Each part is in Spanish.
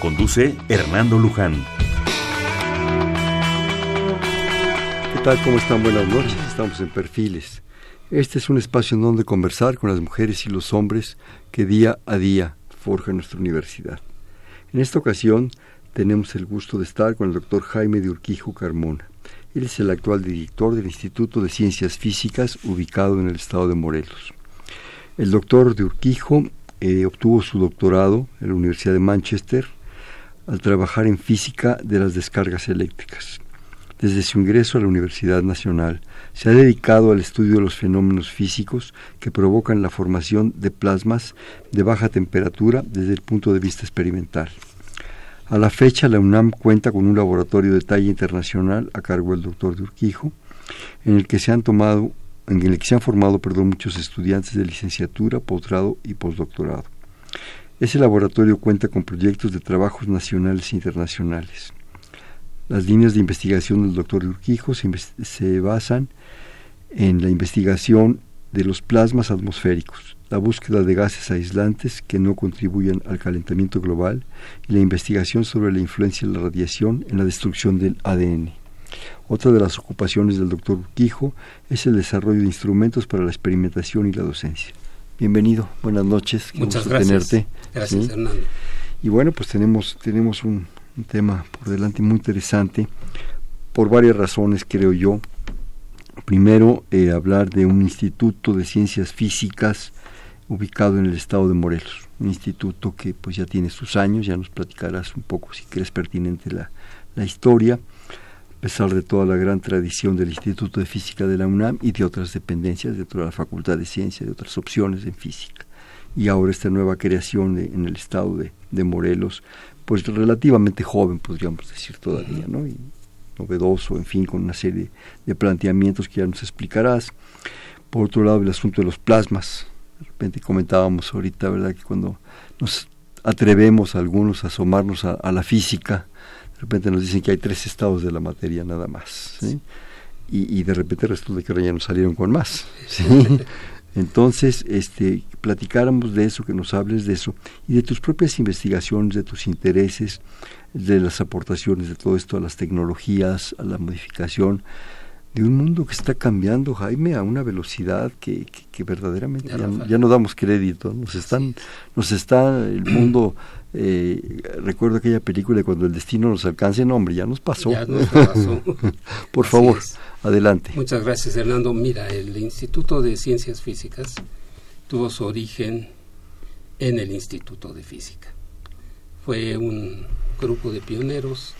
Conduce Hernando Luján. ¿Qué tal? ¿Cómo están? Buenas noches. Estamos en Perfiles. Este es un espacio en donde conversar con las mujeres y los hombres que día a día forjan nuestra universidad. En esta ocasión tenemos el gusto de estar con el doctor Jaime de Urquijo Carmona. Él es el actual director del Instituto de Ciencias Físicas ubicado en el estado de Morelos. El doctor de Urquijo eh, obtuvo su doctorado en la Universidad de Manchester al trabajar en física de las descargas eléctricas. Desde su ingreso a la Universidad Nacional, se ha dedicado al estudio de los fenómenos físicos que provocan la formación de plasmas de baja temperatura desde el punto de vista experimental. A la fecha, la UNAM cuenta con un laboratorio de talla internacional a cargo del doctor de Urquijo, en el que se han tomado, en el que se han formado perdón, muchos estudiantes de licenciatura, posgrado y postdoctorado. Ese laboratorio cuenta con proyectos de trabajos nacionales e internacionales. Las líneas de investigación del doctor Urquijo se, se basan en la investigación de los plasmas atmosféricos, la búsqueda de gases aislantes que no contribuyen al calentamiento global y la investigación sobre la influencia de la radiación en la destrucción del ADN. Otra de las ocupaciones del doctor Urquijo es el desarrollo de instrumentos para la experimentación y la docencia. Bienvenido, buenas noches. Muchas gracias. Tenerte. Gracias, Hernando. Y bueno, pues tenemos, tenemos un, tema por delante muy interesante, por varias razones, creo yo. Primero, eh, hablar de un instituto de ciencias físicas ubicado en el estado de Morelos, un instituto que pues ya tiene sus años, ya nos platicarás un poco si crees pertinente la, la historia a pesar de toda la gran tradición del Instituto de Física de la UNAM y de otras dependencias dentro de la Facultad de Ciencia, de otras opciones en física. Y ahora esta nueva creación en el estado de, Morelos, pues relativamente joven, podríamos decir todavía, ¿no? Y novedoso, en fin, con una serie de planteamientos que ya nos explicarás. Por otro lado, el asunto de los plasmas. De repente comentábamos ahorita, ¿verdad?, que cuando nos atrevemos algunos a asomarnos a la física, de repente nos dicen que hay tres estados de la materia nada más. Y, de repente resulta que ahora ya nos salieron con más. Entonces, este, platicáramos de eso, que nos hables de eso, y de tus propias investigaciones, de tus intereses, de las aportaciones de todo esto a las tecnologías, a la modificación, de un mundo que está cambiando, Jaime, a una velocidad que, que, verdaderamente ya, no damos crédito. Nos están, nos está el mundo. Eh, recuerdo aquella película de cuando el destino nos alcance, no, hombre, ya nos pasó. Por favor, adelante. Muchas gracias, Hernando. Mira, el Instituto de Ciencias Físicas tuvo su origen en el Instituto de Física. Fue un grupo de pioneros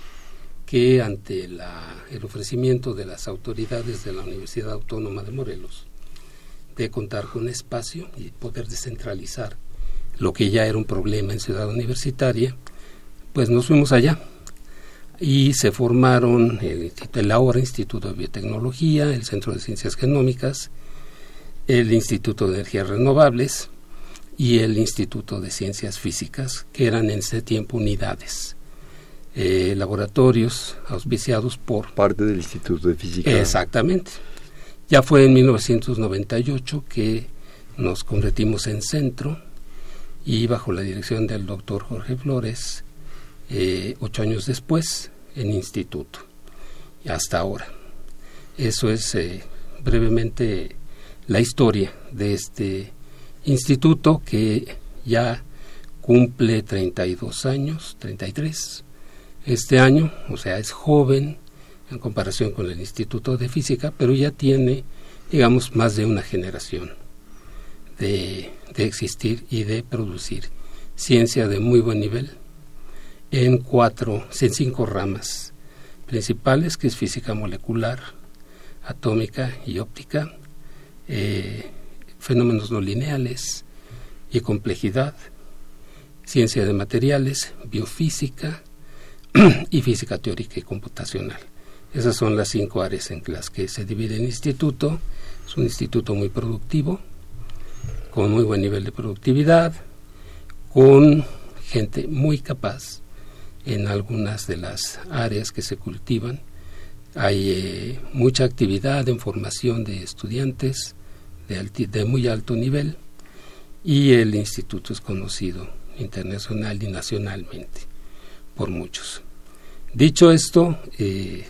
que ante el ofrecimiento de las autoridades de la Universidad Autónoma de Morelos de contar con espacio y poder descentralizar lo que ya era un problema en Ciudad Universitaria, pues nos fuimos allá y se formaron el, el ahora Instituto de Biotecnología, el Centro de Ciencias Genómicas, el Instituto de Energías Renovables y el Instituto de Ciencias Físicas, que eran en ese tiempo unidades eh, laboratorios auspiciados por... Parte del Instituto de Física. Exactamente. Ya fue en 1998 que nos convertimos en centro y bajo la dirección del doctor Jorge Flores, eh, ocho años después, en instituto. Hasta ahora. Eso es eh, brevemente la historia de este instituto que ya cumple 32 años, 33 este año, o sea, es joven en comparación con el Instituto de Física, pero ya tiene, digamos, más de una generación de, existir y de producir ciencia de muy buen nivel en cuatro, en cinco ramas principales, que es física molecular, atómica y óptica, eh, fenómenos no lineales y complejidad, ciencia de materiales, biofísica, y física teórica y computacional. Esas son las cinco áreas en las que se divide el instituto. Es un instituto muy productivo, con muy buen nivel de productividad, con gente muy capaz en algunas de las áreas que se cultivan. Hay eh, mucha actividad en formación de estudiantes de, muy alto nivel y el instituto es conocido internacional y nacionalmente por muchos. Dicho esto, eh,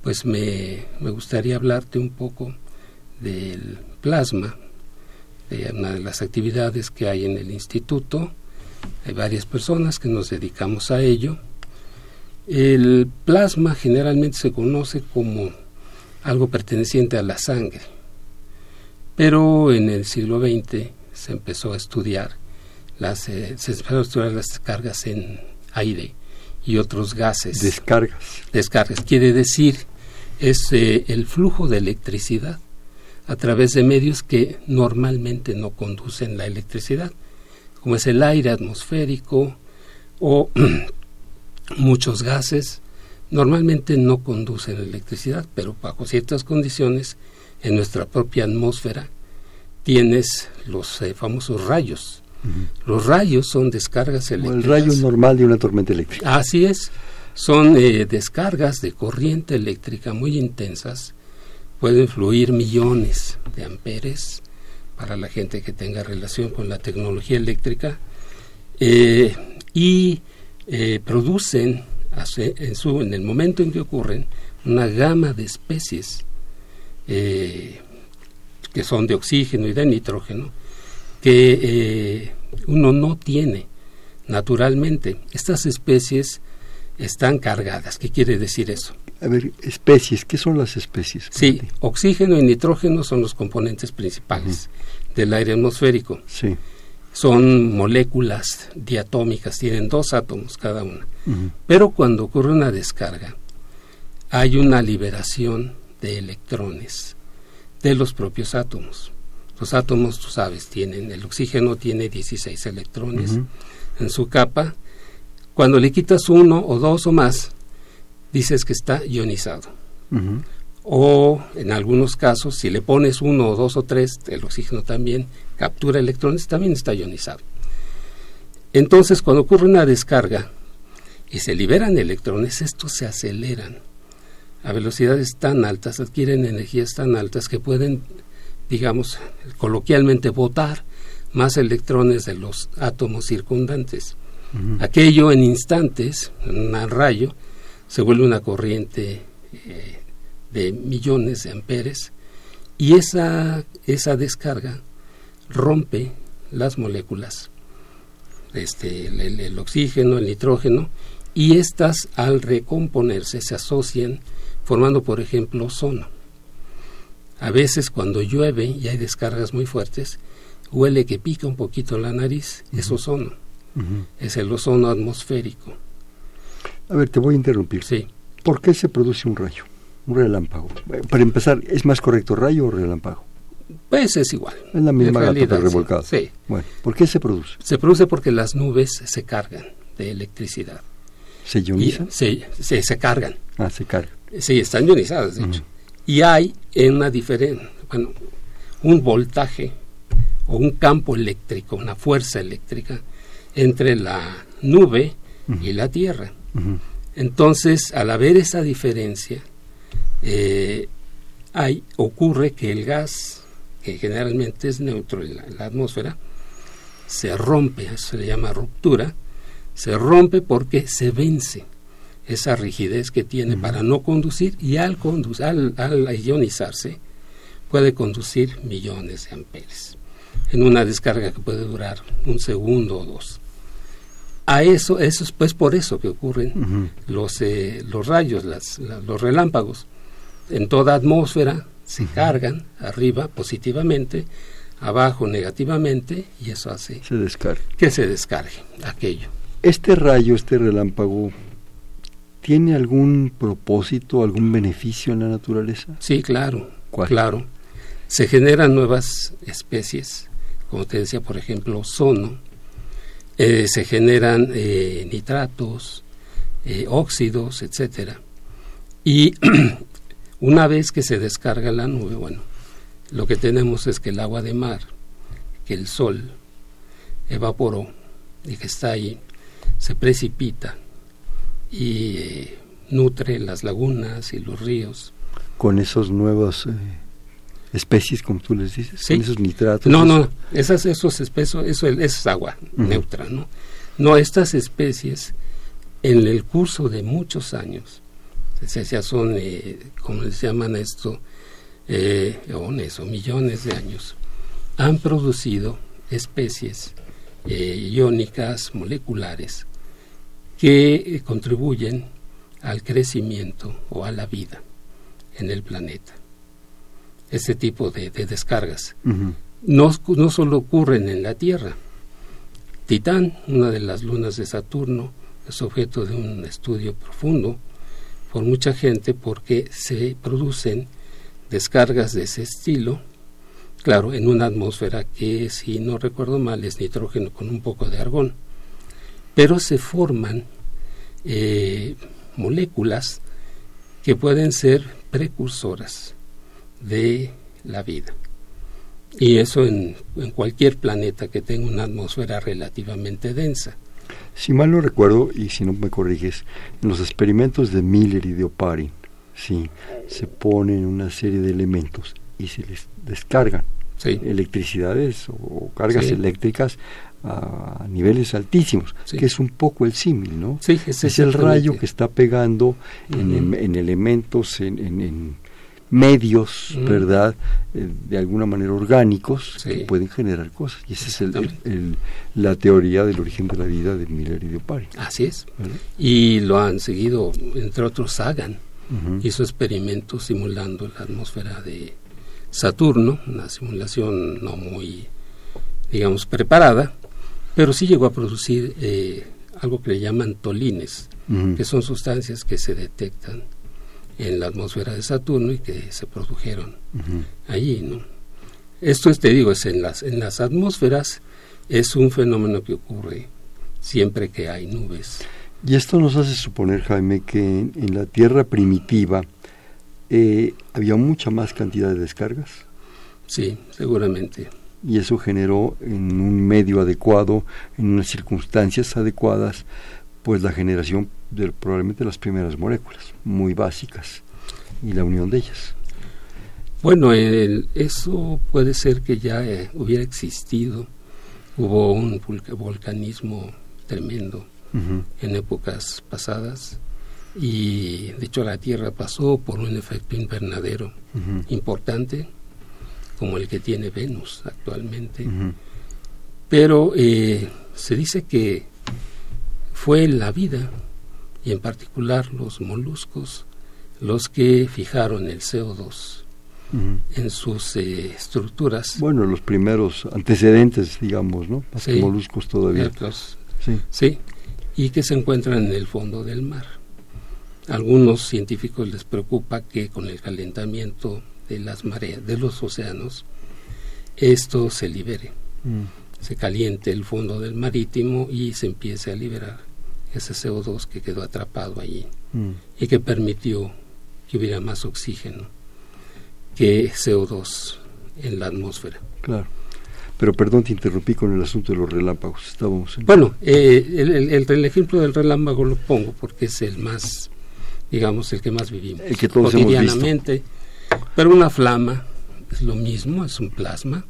pues me, gustaría hablarte un poco del plasma, de una de las actividades que hay en el instituto. Hay varias personas que nos dedicamos a ello. El plasma generalmente se conoce como algo perteneciente a la sangre, pero en el siglo XX se empezó a estudiar las, eh, se empezaron a estudiar las descargas en aire y otros gases. Descargas. Descargas. Quiere decir, es eh, el flujo de electricidad a través de medios que normalmente no conducen la electricidad, como es el aire atmosférico o muchos gases, normalmente no conducen electricidad, pero bajo ciertas condiciones en nuestra propia atmósfera tienes los eh, famosos rayos. Los rayos son descargas eléctricas. el rayo normal de una tormenta eléctrica. Así es. Son eh, descargas de corriente eléctrica muy intensas. Pueden fluir millones de amperes para la gente que tenga relación con la tecnología eléctrica. Eh, y producen, en, el momento en que ocurren, una gama de especies que son de oxígeno y de nitrógeno, que eh, uno no tiene naturalmente. Estas especies están cargadas. ¿Qué quiere decir eso? A ver, especies, ¿qué son las especies? Sí, oxígeno y nitrógeno son los componentes principales del aire atmosférico. Sí. Son moléculas diatómicas, tienen dos átomos cada una. Pero cuando ocurre una descarga, hay una liberación de electrones de los propios átomos. Los átomos, tú sabes, tienen, el oxígeno tiene 16 electrones en su capa. Cuando le quitas uno o dos o más, dices que está ionizado. O en algunos casos, si le pones uno o dos o tres, el oxígeno también captura electrones, también está ionizado. Entonces, cuando ocurre una descarga y se liberan electrones, estos se aceleran a velocidades tan altas, adquieren energías tan altas que pueden, digamos, coloquialmente botar más electrones de los átomos circundantes. Aquello en instantes, en un rayo, se vuelve una corriente eh, de millones de amperes y esa, esa descarga rompe las moléculas, este, el, el oxígeno, el nitrógeno, y estas al recomponerse se asocian formando, por ejemplo, ozono. A veces cuando llueve y hay descargas muy fuertes, huele que pica un poquito la nariz, es ozono. Es el ozono atmosférico. A ver, te voy a interrumpir. Sí. ¿Por qué se produce un rayo? Un relámpago. Para empezar, ¿es más correcto rayo o relámpago? Pues es igual. Es la misma gata revolcada. Sí. Bueno, ¿por qué se produce? Se produce porque las nubes se cargan de electricidad. ¿Se ionizan? Se, se, se, cargan. Ah, se cargan. Sí, están ionizadas, de hecho. Y hay una diferencia, bueno, un voltaje o un campo eléctrico, una fuerza eléctrica entre la nube y la Tierra. Entonces, al haber esa diferencia, eh, hay, ocurre que el gas, que generalmente es neutro en la, atmósfera, se rompe, eso se le llama ruptura, se rompe porque se vence esa rigidez que tiene para no conducir y al, conducir, al, ionizarse puede conducir millones de amperes en una descarga que puede durar un segundo o dos. A eso, eso es pues por eso que ocurren los, eh, los rayos, las, los relámpagos. En toda atmósfera se cargan arriba positivamente, abajo negativamente y eso hace se descargue. que se descargue aquello. Este rayo, este relámpago, ¿Tiene algún propósito, algún beneficio en la naturaleza? Sí, claro. Claro. Se generan nuevas especies, como te decía, por ejemplo, ozono. Eh, se generan eh, nitratos, eh, óxidos, etcétera. Y una vez que se descarga la nube, bueno, lo que tenemos es que el agua de mar, que el sol evaporó y que está ahí, se precipita y eh, nutre las lagunas y los ríos. Con esos nuevos especies, como tú les dices, con esos nitratos. No, no, esas, esos espesos, eso, es agua neutra, ¿no? No, estas especies, en el curso de muchos años, ya son, eh, como les llaman esto, eh, o millones de años, han producido especies eh, iónicas moleculares que eh, contribuyen al crecimiento o a la vida en el planeta. Este tipo de, descargas. No, no solo ocurren en la Tierra. Titán, una de las lunas de Saturno, es objeto de un estudio profundo por mucha gente porque se producen descargas de ese estilo, claro, en una atmósfera que, si no recuerdo mal, es nitrógeno con un poco de argón, pero se forman eh, moléculas que pueden ser precursoras de la vida. Y eso en, en, cualquier planeta que tenga una atmósfera relativamente densa. Si mal no recuerdo, y si no me corriges, en los experimentos de Miller y de Oparin, sí, se ponen una serie de elementos y se les descargan electricidades o cargas eléctricas a niveles altísimos, que es un poco el símil, ¿no? es, el rayo que está pegando en, en, elementos, en, en medios, ¿verdad? Eh, de alguna manera orgánicos que pueden generar cosas. Y esa es el, la teoría del origen de la vida de Miller y de Opari. Así es. Y lo han seguido, entre otros, Sagan. Hizo experimentos simulando la atmósfera de Saturno, una simulación no muy, digamos, preparada, pero sí llegó a producir eh, algo que le llaman tolines, que son sustancias que se detectan en la atmósfera de Saturno y que se produjeron allí, ¿no? Esto es, te digo, es en las, en las atmósferas es un fenómeno que ocurre siempre que hay nubes. Y esto nos hace suponer, Jaime, que en, la Tierra primitiva eh, había mucha más cantidad de descargas. Sí, seguramente y eso generó en un medio adecuado, en unas circunstancias adecuadas, pues la generación de probablemente las primeras moléculas, muy básicas, y la unión de ellas. Bueno, eso puede ser que ya eh, hubiera existido, hubo un volcanismo tremendo en épocas pasadas y de hecho la Tierra pasó por un efecto invernadero importante como el que tiene Venus actualmente. Pero eh, se dice que fue la vida, y en particular los moluscos, los que fijaron el CO2 en sus eh, estructuras. Bueno, los primeros antecedentes, digamos, ¿no? Los moluscos todavía. sí. sí, y que se encuentran en el fondo del mar. algunos científicos les preocupa que con el calentamiento de las mareas, de los océanos, esto se libere, mm. se caliente el fondo del marítimo y se empiece a liberar ese CO2 que quedó atrapado allí mm. y que permitió que hubiera más oxígeno que CO2 en la atmósfera. Claro. Pero perdón, te interrumpí con el asunto de los relámpagos. Estábamos Bueno, eh, el, el, ejemplo del relámpago lo pongo porque es el más, digamos, el que más vivimos el que todos cotidianamente. Pero una flama es lo mismo, es un plasma.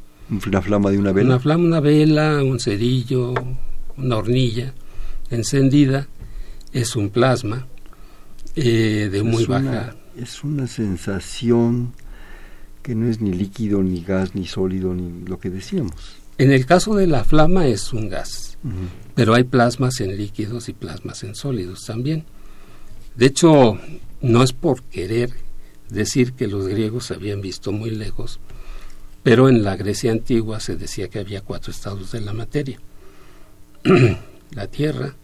¿Una flama de una vela? Una flama, una vela, un cerillo, una hornilla encendida, es un plasma eh, de muy baja. es una sensación que no es ni líquido, ni gas, ni sólido, ni lo que decíamos. En el caso de la flama es un gas, pero hay plasmas en líquidos y plasmas en sólidos también. De hecho, no es por querer decir que los griegos se habían visto muy lejos, pero en la Grecia antigua se decía que había cuatro estados de la materia. la tierra,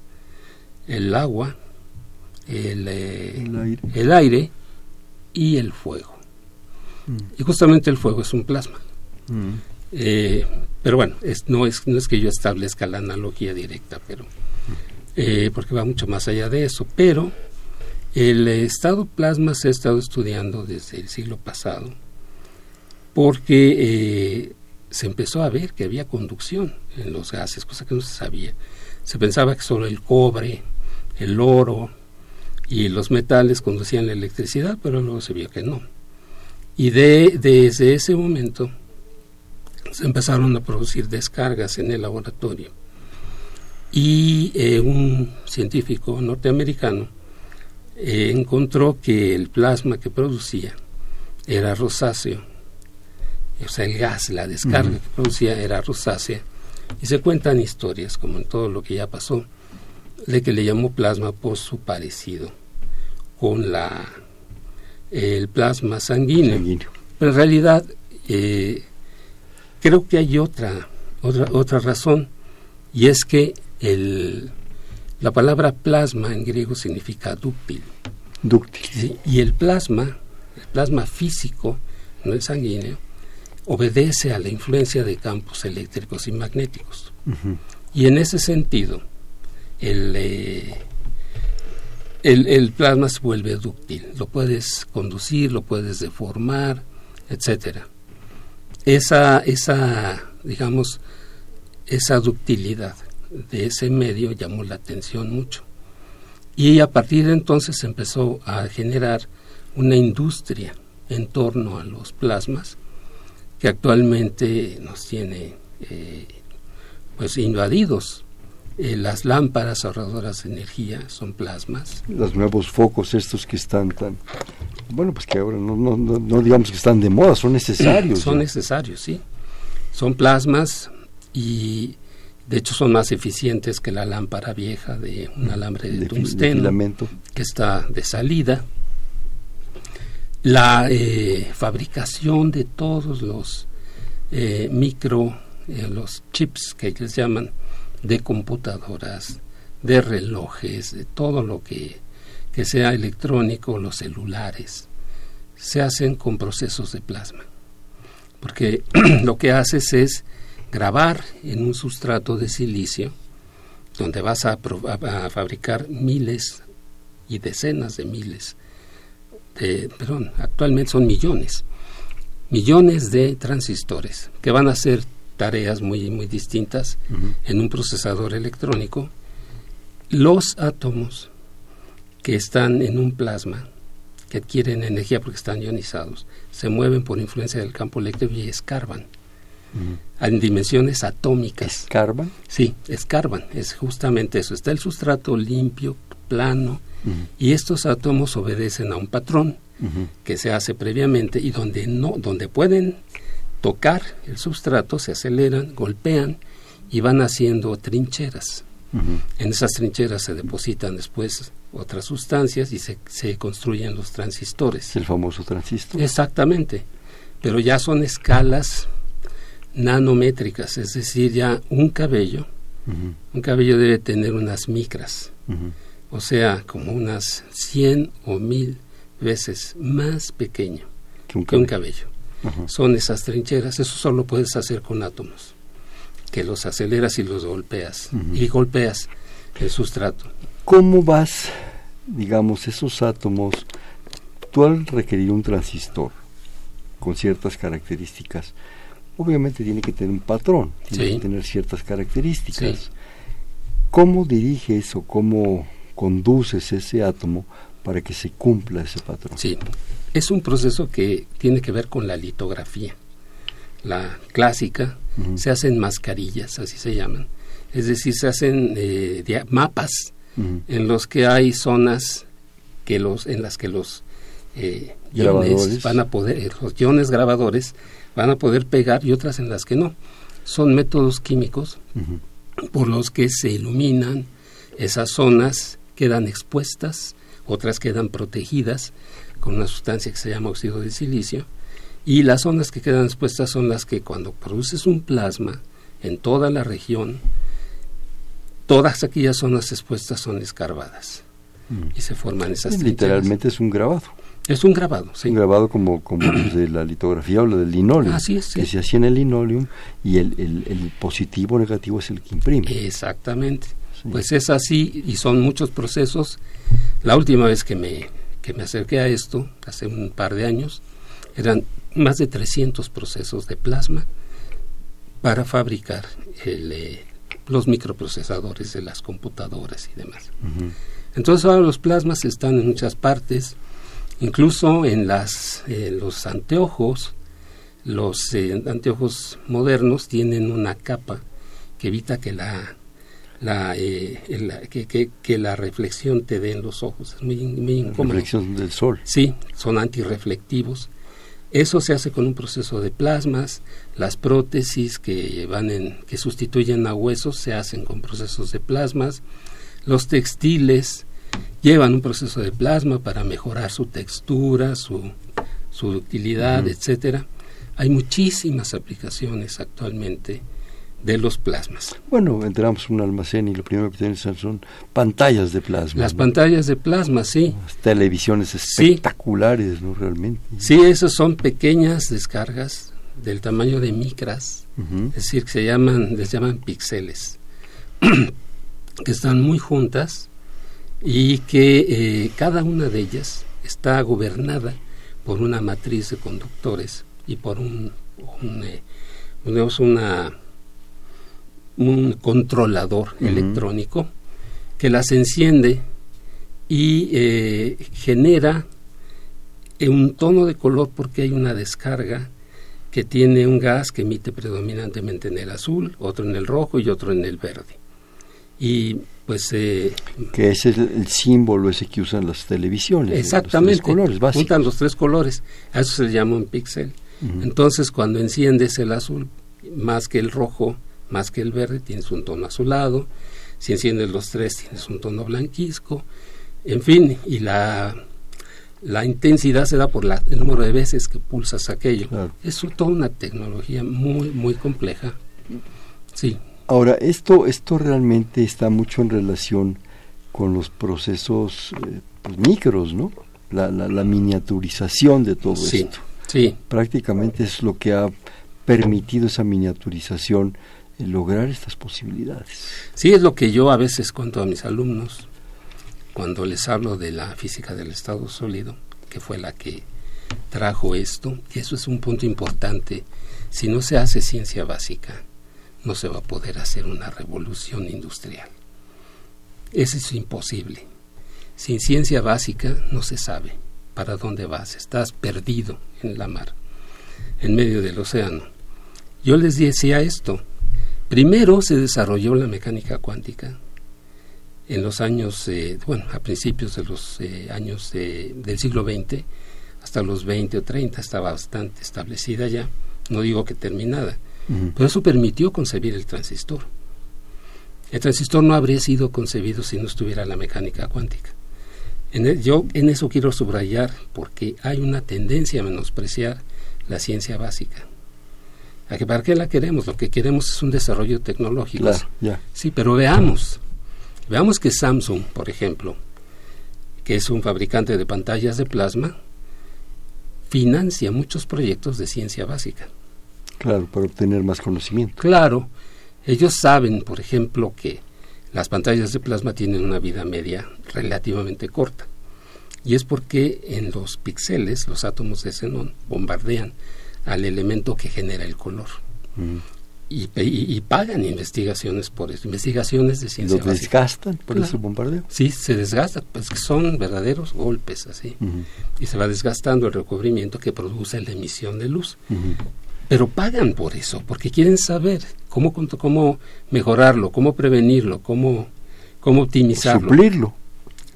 el agua, el, eh, aire. y el fuego. Mm. Y justamente el fuego es un plasma. Mm. Eh, pero bueno, es, no, es, no es que yo establezca la analogía directa, pero eh, porque va mucho más allá de eso. Pero el estado plasma se ha estado estudiando desde el siglo pasado porque eh, se empezó a ver que había conducción en los gases, cosa que no se sabía. Se pensaba que solo el cobre, el oro y los metales conducían la electricidad, pero luego se vio que no. Y de, desde ese momento se empezaron a producir descargas en el laboratorio. Y eh, un científico norteamericano eh, encontró que el plasma que producía era rosáceo, o sea, el gas, la descarga que producía era rosácea. Y se cuentan historias, como en todo lo que ya pasó, de que le llamó plasma por su parecido con la el plasma sanguíneo. Pero en realidad eh, creo que hay otra, otra, otra razón, y es que el, la palabra plasma en griego significa dúctil. Dúctil. y el plasma, el plasma físico, no el sanguíneo, obedece a la influencia de campos eléctricos y magnéticos. Y en ese sentido, eh, el, el, plasma se vuelve dúctil. Lo puedes conducir, lo puedes deformar, etcétera. Esa, esa, digamos, esa ductilidad de ese medio llamó la atención mucho. Y a partir de entonces empezó a generar una industria en torno a los plasmas que actualmente nos tiene eh, pues invadidos. Eh, las lámparas ahorradoras de energía son plasmas. Los nuevos focos estos que están tan... Bueno, pues que ahora no, no, no, digamos que están de moda, son necesarios. son necesarios, sí. Son plasmas y de hecho son más eficientes que la lámpara vieja de un alambre de, tungsteno que está de salida. La eh, fabricación de todos los eh, micro, eh, los chips que les llaman, de computadoras, de relojes, de todo lo que, que sea electrónico, los celulares, se hacen con procesos de plasma. Porque lo que haces es grabar en un sustrato de silicio, donde vas a, fabricar miles y decenas de miles, de, perdón, actualmente son millones, millones de transistores que van a hacer tareas muy, muy distintas en un procesador electrónico. Los átomos que están en un plasma, que adquieren energía porque están ionizados, se mueven por influencia del campo eléctrico y escarban en dimensiones atómicas. ¿Escarban? Sí, escarban, es justamente eso. Está el sustrato limpio, plano, y estos átomos obedecen a un patrón que se hace previamente y donde no, donde pueden tocar el sustrato, se aceleran, golpean y van haciendo trincheras. En esas trincheras se depositan después otras sustancias y se, se construyen los transistores. El famoso transistor. Exactamente, pero ya son escalas nanométricas, es decir, ya un cabello, un cabello debe tener unas micras, o sea, como unas 100 o 1000 veces más pequeño que un cabello. Son esas trincheras, eso solo puedes hacer con átomos, que los aceleras y los golpeas, y golpeas el sustrato. ¿Cómo vas, digamos, esos átomos? Tú al requerir un transistor con ciertas características, obviamente tiene que tener un patrón, tiene que tener ciertas características. ¿Cómo diriges o cómo conduces ese átomo para que se cumpla ese patrón? Sí, es un proceso que tiene que ver con la litografía. La clásica se hacen mascarillas, así se llaman. Es decir, se hacen eh, mapas en los que hay zonas que los, en las que los eh, van a poder, los iones grabadores van a poder pegar y otras en las que no. Son métodos químicos por los que se iluminan esas zonas, quedan expuestas, otras quedan protegidas con una sustancia que se llama óxido de silicio, y las zonas que quedan expuestas son las que cuando produces un plasma en toda la región, todas aquellas zonas expuestas son escarbadas y se forman esas Literalmente es un grabado. Es un grabado, sí. Un grabado como, como de la litografía o lo del linoleum. Así es, Que se hacía en el linoleum y el, el, positivo o negativo es el que imprime. Exactamente. Pues es así y son muchos procesos. La última vez que me, que me acerqué a esto, hace un par de años, eran más de 300 procesos de plasma para fabricar eh, los microprocesadores de las computadoras y demás. Entonces ahora los plasmas están en muchas partes, incluso en las, eh, los anteojos, los eh, anteojos modernos tienen una capa que evita que la, la, que, que, la reflexión te dé en los ojos. Es muy, muy incómodo. reflexión del sol. Sí, son antirreflectivos eso se hace con un proceso de plasmas, las prótesis que van en, que sustituyen a huesos se hacen con procesos de plasmas, los textiles llevan un proceso de plasma para mejorar su textura, su, su utilidad, etcétera. Hay muchísimas aplicaciones actualmente de los plasmas. Bueno, entramos en un almacén y lo primero que tienen son pantallas de plasma. Las pantallas de plasma, sí. Las televisiones espectaculares, ¿no? Realmente. Sí, esas son pequeñas descargas del tamaño de micras, es decir, que se llaman, les llaman píxeles, que están muy juntas y que eh, cada una de ellas está gobernada por una matriz de conductores y por un, un eh, una un controlador electrónico que las enciende y eh, genera un tono de color porque hay una descarga que tiene un gas que emite predominantemente en el azul, otro en el rojo y otro en el verde. Y pues... Eh, que ese es el, símbolo ese que usan las televisiones. Exactamente. Los colores Juntan los tres colores. A eso se llama un píxel. Entonces cuando enciendes el azul más que el rojo, más que el verde, tienes un tono azulado, si enciendes los tres tienes un tono blanquisco, en fin, y la, la intensidad se da por la, el número de veces que pulsas aquello. Es toda una tecnología muy, muy compleja. Sí. Ahora, esto, esto realmente está mucho en relación con los procesos eh, pues, micros, ¿no? La, la, miniaturización de todo esto. Sí. Prácticamente es lo que ha permitido esa miniaturización lograr estas posibilidades. Sí, es lo que yo a veces cuento a mis alumnos cuando les hablo de la física del estado sólido, que fue la que trajo esto, y eso es un punto importante. Si no se hace ciencia básica, no se va a poder hacer una revolución industrial. Eso es imposible. Sin ciencia básica no se sabe para dónde vas, estás perdido en la mar, en medio del océano. Yo les decía esto, Primero se desarrolló la mecánica cuántica en los años, eh, bueno, a principios de los eh, años del siglo XX, hasta los 20 o 30 estaba bastante establecida ya, no digo que terminada, pero eso permitió concebir el transistor. El transistor no habría sido concebido si no estuviera la mecánica cuántica. En yo en eso quiero subrayar porque hay una tendencia a menospreciar la ciencia básica. ¿Para qué la queremos? Lo que queremos es un desarrollo tecnológico. Sí, pero veamos. Veamos que Samsung, por ejemplo, que es un fabricante de pantallas de plasma, financia muchos proyectos de ciencia básica. Claro, para obtener más conocimiento. Claro. Ellos saben, por ejemplo, que las pantallas de plasma tienen una vida media relativamente corta. Y es porque en los píxeles, los átomos de xenón bombardean al elemento que genera el color. Y, pagan investigaciones por eso, investigaciones de ciencia. ¿Lo desgastan por ese bombardeo? Sí, se desgasta, pues que son verdaderos golpes así. Y se va desgastando el recubrimiento que produce la emisión de luz. Pero pagan por eso, porque quieren saber cómo, cómo mejorarlo, cómo prevenirlo, cómo, cómo optimizarlo. Suplirlo.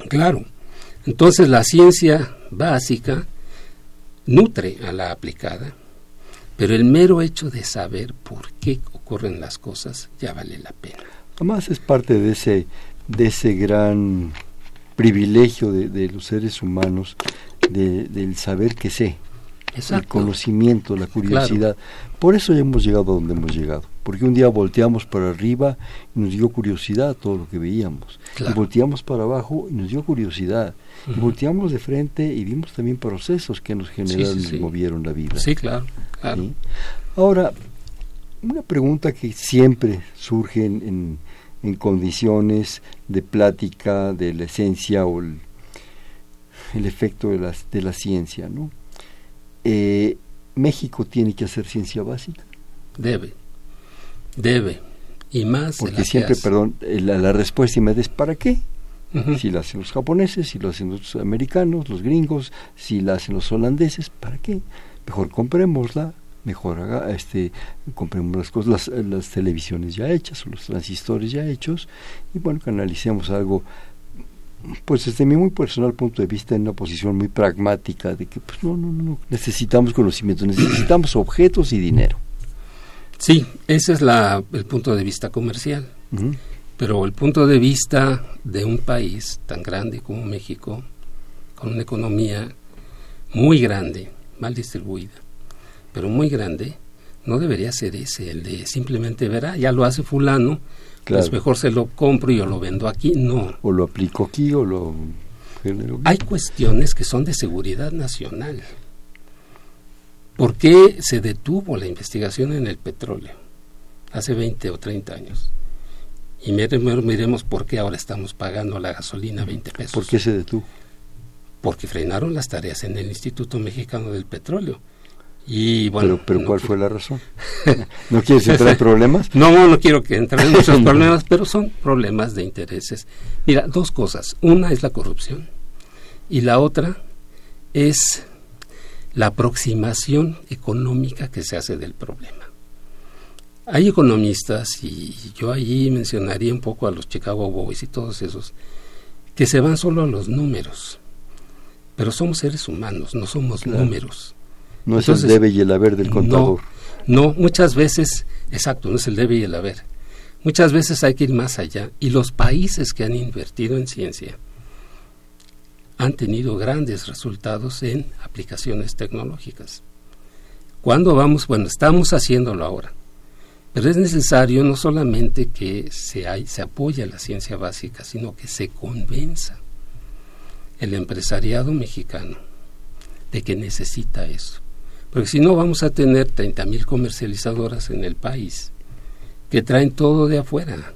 Claro. Entonces la ciencia básica nutre a la aplicada pero el mero hecho de saber por qué ocurren las cosas ya vale la pena. Además es parte de ese, de ese gran privilegio de, los seres humanos del saber que sé, el conocimiento, la curiosidad. Por eso ya hemos llegado a donde hemos llegado. Porque un día volteamos para arriba y nos dio curiosidad todo lo que veíamos. Y volteamos para abajo y nos dio curiosidad. Y volteamos de frente y vimos también procesos que nos generaron y movieron la vida. Sí, claro. Ahora, una pregunta que siempre surge en, en condiciones de plática de la esencia o el, efecto de la, de la ciencia. ¿no? Eh, México tiene que hacer ciencia básica. Debe, debe, y más. Porque siempre, perdón, eh, la, la, respuesta inmediata es ¿para qué? Si la hacen los japoneses, si lo hacen los americanos, los gringos, si la hacen los holandeses, ¿para qué? Mejor comprémosla, mejor haga, este, compremos las cosas, las, las, televisiones ya hechas o los transistores ya hechos y bueno, que analicemos algo, pues desde mi muy personal punto de vista en una posición muy pragmática de que pues no, no, no, necesitamos conocimiento, necesitamos objetos y dinero. Sí, ese es la, el punto de vista comercial. Pero el punto de vista de un país tan grande como México, con una economía muy grande, mal distribuida, pero muy grande, no debería ser ese, el de simplemente verá, ya lo hace fulano, pues mejor se lo compro y yo lo vendo aquí, no. O lo aplico aquí o lo... Hay cuestiones que son de seguridad nacional. ¿Por qué se detuvo la investigación en el petróleo hace 20 o 30 años? Y miremos por qué ahora estamos pagando la gasolina 20 pesos. ¿Por qué se detuvo? Porque frenaron las tareas en el Instituto Mexicano del Petróleo. Y bueno, pero, ¿cuál fue la razón? ¿No quieres entrar en problemas? No, no quiero que entren en muchos problemas, pero son problemas de intereses. Mira, dos cosas. Una es la corrupción y la otra es la aproximación económica que se hace del problema. Hay economistas, y yo allí mencionaría un poco a los Chicago Boys y todos esos, que se van solo a los números. Pero somos seres humanos, no somos números. No es el debe y el haber del contador. No, no, muchas veces, exacto, no es el debe y el haber. Muchas veces hay que ir más allá. Y los países que han invertido en ciencia han tenido grandes resultados en aplicaciones tecnológicas. ¿Cuándo vamos? Bueno, estamos haciéndolo ahora. Pero es necesario no solamente que se, hay, se apoye a la ciencia básica, sino que se convenza el empresariado mexicano de que necesita eso. Porque si no vamos a tener 30.000 comercializadoras en el país que traen todo de afuera.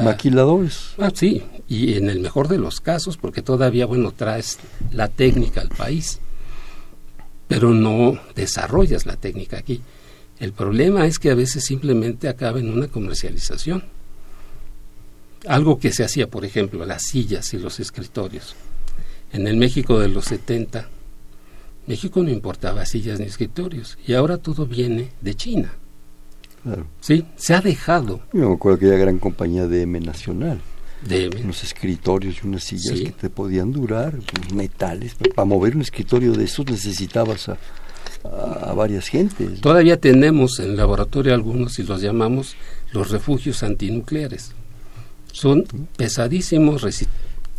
Maquiladores. Ah, sí, y en el mejor de los casos, porque todavía, bueno, traes la técnica al país, pero no desarrollas la técnica aquí. El problema es que a veces simplemente acaba en una comercialización. Algo que se hacía, por ejemplo, las sillas y los escritorios. En el México de los 70, México no importaba sillas ni escritorios y ahora todo viene de China. Claro. Sí, se ha dejado. Yo me acuerdo aquella gran compañía de M Nacional. De M. Unos escritorios y unas sillas que te podían durar, metales. Para mover un escritorio de esos necesitabas a, a, varias gentes. Todavía tenemos en el laboratorio algunos, y los llamamos los refugios antinucleares. Son pesadísimos,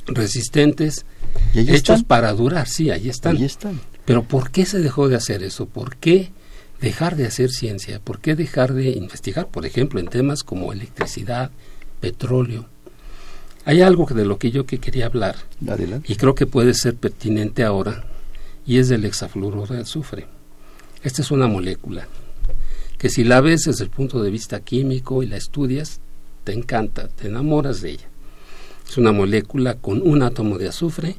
resistentes, hechos para durar, sí, ahí están. Ahí están. Pero ¿por qué se dejó de hacer eso? ¿Por qué dejar de hacer ciencia? ¿Por qué dejar de investigar, por ejemplo, en temas como electricidad, petróleo? Hay algo de lo que yo que quería hablar y creo que puede ser pertinente ahora y es del hexafluoruro de azufre. Esta es una molécula que si la ves desde el punto de vista químico y la estudias, te encanta, te enamoras de ella. Es una molécula con un átomo de azufre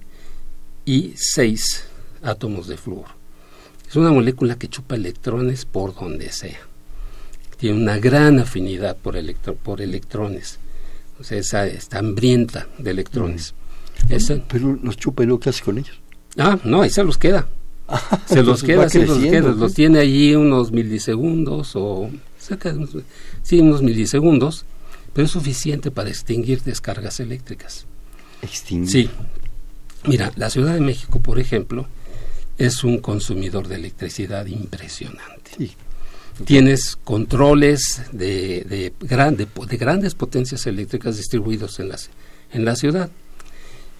y seis átomos de flúor. Es una molécula que chupa electrones por donde sea. Tiene una gran afinidad por, por electrones. O sea, esa, está hambrienta de electrones. Pero los chupa y lo que hace con ellos. Ah, no, ahí se los queda. se los queda, se los queda. Los tiene allí unos milisegundos o cerca de unos, sí, unos milisegundos, pero es suficiente para extinguir descargas eléctricas. ¿Extinguir? Sí. Mira, la Ciudad de México, por ejemplo, es un consumidor de electricidad impresionante. Sí. Tienes controles de, de, grande, de grandes potencias eléctricas distribuidos en la ciudad.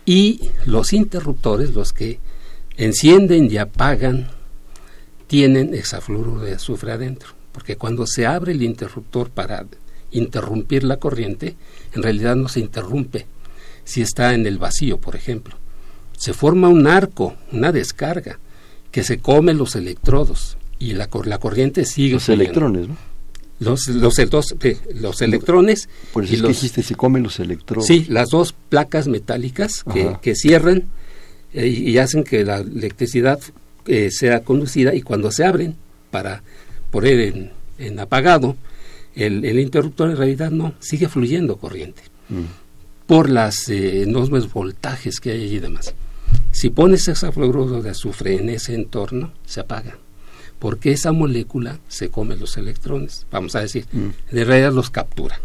Y los interruptores, los que encienden y apagan, tienen hexafluoruro de azufre adentro, porque cuando se abre el interruptor para interrumpir la corriente, en realidad no se interrumpe si está en el vacío, por ejemplo. Se forma un arco, una descarga, que se come los electrodos y la, la corriente sigue. Los electrones, ¿no? los, los, dos, los electrones. Por eso y es que dijiste, se comen los electrones. Sí, las dos placas metálicas que, que cierran eh, y hacen que la electricidad eh, sea conducida y cuando se abren para poner en, apagado, el, el, interruptor en realidad no, sigue fluyendo corriente mm. por las eh, enormes voltajes que hay allí y demás. Si pones hexafluoruro de azufre en ese entorno, se apaga porque esa molécula se come los electrones, vamos a decir, mm. de realidad los captura.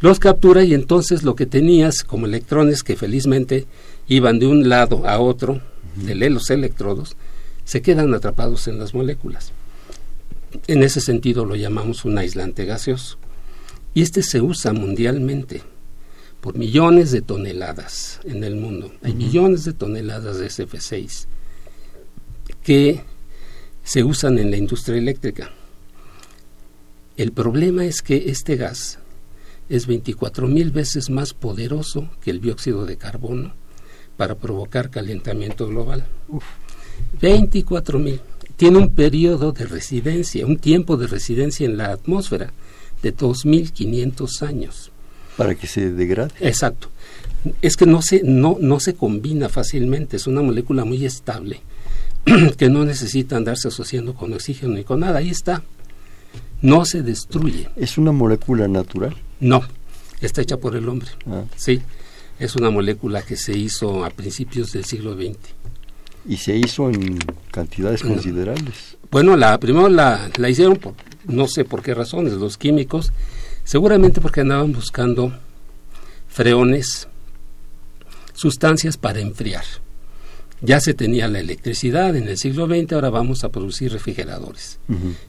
Los captura y entonces lo que tenías como electrones que felizmente iban de un lado a otro, de los electrodos, se quedan atrapados en las moléculas. En ese sentido lo llamamos un aislante gaseoso. Y este se usa mundialmente por millones de toneladas en el mundo. Hay millones de toneladas de SF6 que se usan en la industria eléctrica. El problema es que este gas es 24 mil veces más poderoso que el dióxido de carbono para provocar calentamiento global. 24 mil. Tiene un periodo de residencia, un tiempo de residencia en la atmósfera de 2.500 años. Para que se degrade. Exacto. Es que no se, no, no se combina fácilmente, es una molécula muy estable que no necesita andarse asociando con oxígeno ni con nada. Ahí está. No se destruye. ¿Es una molécula natural? No, está hecha por el hombre. Ah. Sí, es una molécula que se hizo a principios del siglo XX. ¿Y se hizo en cantidades considerables? Bueno, la, primero la, la hicieron por, no sé por qué razones, los químicos, seguramente porque andaban buscando freones, sustancias para enfriar. Ya se tenía la electricidad en el siglo XX, ahora vamos a producir refrigeradores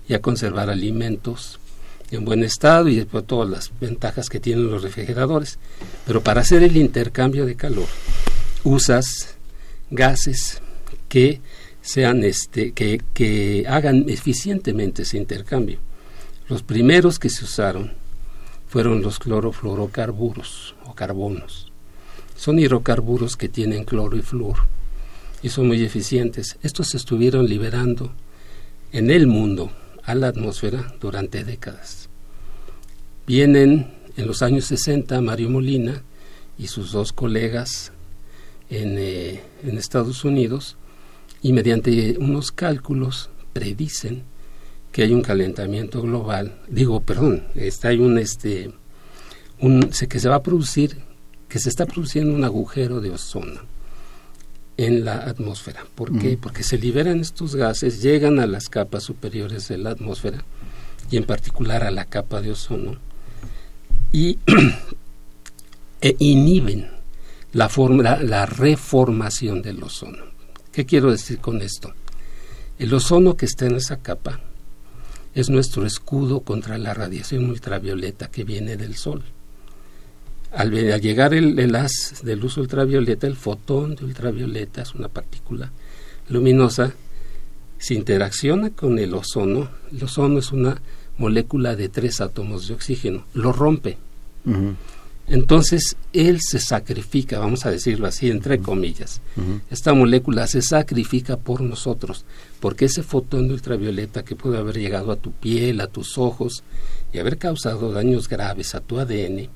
y a conservar alimentos en buen estado y por todas las ventajas que tienen los refrigeradores. Pero para hacer el intercambio de calor usas gases que sean este que, que hagan eficientemente ese intercambio. Los primeros que se usaron fueron los clorofluorocarburos o carbonos. Son hidrocarburos que tienen cloro y flúor y son muy eficientes. Estos se estuvieron liberando en el mundo a la atmósfera durante décadas. Vienen en los años 60 Mario Molina y sus dos colegas en, eh, en Estados Unidos y mediante unos cálculos predicen que hay un calentamiento global, digo, perdón, está hay un este un que se va a producir que se está produciendo un agujero de ozono en la atmósfera. ¿Por qué? Porque se liberan estos gases, llegan a las capas superiores de la atmósfera y en particular a la capa de ozono y e inhiben la, la reformación del ozono. ¿Qué quiero decir con esto? El ozono que está en esa capa es nuestro escudo contra la radiación ultravioleta que viene del Sol al, llegar el, haz de luz ultravioleta, el fotón de ultravioleta es una partícula luminosa, se interacciona con el ozono. El ozono es una molécula de tres átomos de oxígeno, lo rompe. Entonces, él se sacrifica, vamos a decirlo así, entre comillas. Esta molécula se sacrifica por nosotros, porque ese fotón de ultravioleta que puede haber llegado a tu piel, a tus ojos y haber causado daños graves a tu ADN,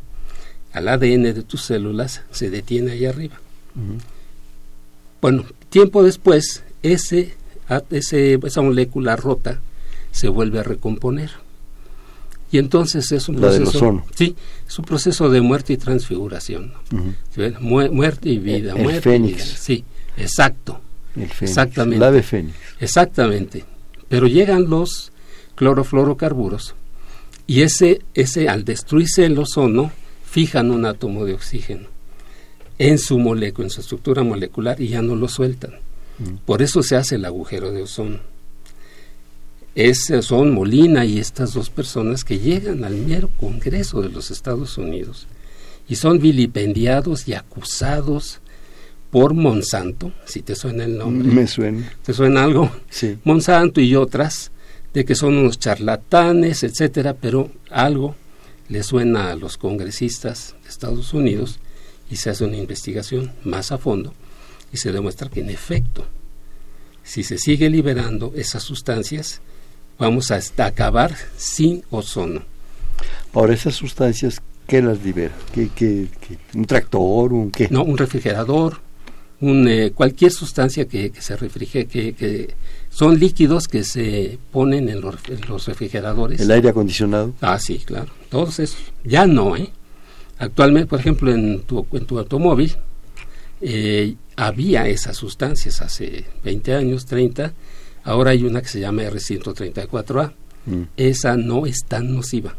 al ADN de tus células se detiene ahí arriba. Bueno, tiempo después, ese, ese, esa molécula rota se vuelve a recomponer. Y entonces es un proceso. Sí, es un proceso de muerte y transfiguración. muerte y vida. El, muerte fénix. Sí, exacto. El fénix. Exactamente. La de fénix. Exactamente. Pero llegan los clorofluorocarburos y ese, ese al destruirse el ozono, fijan un átomo de oxígeno en su molécula, en su estructura molecular y ya no lo sueltan. Por eso se hace el agujero de ozono. Es, son Molina y estas dos personas que llegan al mero Congreso de los Estados Unidos y son vilipendiados y acusados por Monsanto, si te suena el nombre. Me suena. ¿Te suena algo? Sí. Monsanto y otras, de que son unos charlatanes, etcétera, pero algo le suena a los congresistas de Estados Unidos y se hace una investigación más a fondo y se demuestra que en efecto, si se sigue liberando esas sustancias, vamos a acabar sin ozono. Ahora, esas sustancias, ¿qué las libera? ¿Qué, qué, un tractor? ¿Un qué? No, un refrigerador, un, eh, cualquier sustancia que, se refrigere, que, son líquidos que se ponen en los, refrigeradores. ¿El aire acondicionado? Ah, sí, claro. Todos esos. Ya no, ¿eh? Actualmente, por ejemplo, en tu, en tu automóvil eh, había esas sustancias hace 20 años, 30. Ahora hay una que se llama R134A. Mm. Esa no es tan nociva.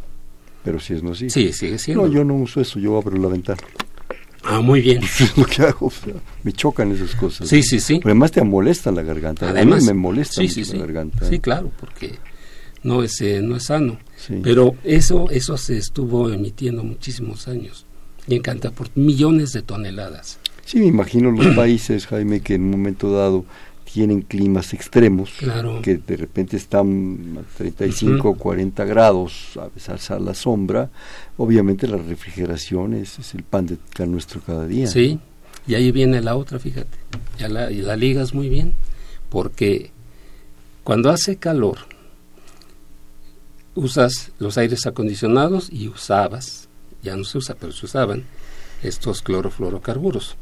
Pero sí es nociva. Sí, sigue siendo. No, yo no uso eso, yo abro la ventana. Ah, muy bien. lo que hago, me chocan esas cosas. Sí, sí, sí. además te molesta la garganta. Además, me molesta la garganta. Sí, claro, porque no es, eh, no es sano. Pero eso, eso se estuvo emitiendo muchísimos años y encanta por millones de toneladas. Sí, me imagino los países, Jaime, que en un momento dado tienen climas extremos, que de repente están a 35 o 40 grados, a veces a la sombra, obviamente la refrigeración es, el pan de nuestro cada día. Sí, y ahí viene la otra, fíjate, ya la, y la ligas muy bien, porque cuando hace calor, usas los aires acondicionados y usabas, ya no se usa, pero se usaban estos clorofluorocarburos.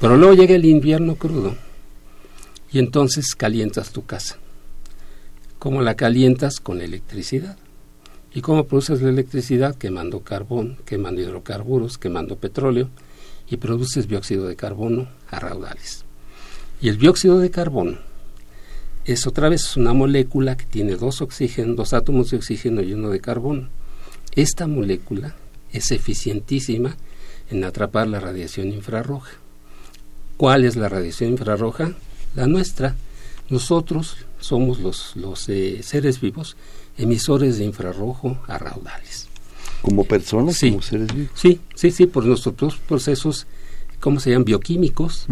Pero luego llega el invierno crudo y entonces calientas tu casa. ¿Cómo la calientas? Con electricidad. ¿Y cómo produces la electricidad? Quemando carbón, quemando hidrocarburos, quemando petróleo y produces dióxido de carbono a raudales. Y el dióxido de carbono es otra vez una molécula que tiene dos oxígenos, dos átomos de oxígeno y uno de carbono. Esta molécula es eficientísima en atrapar la radiación infrarroja. ¿Cuál es la radiación infrarroja? La nuestra. Nosotros somos los, los eh, seres vivos emisores de infrarrojo a raudales. ¿Como personas? ¿Como seres vivos? Sí, sí, sí, por nuestros procesos, ¿cómo se llaman? Bioquímicos.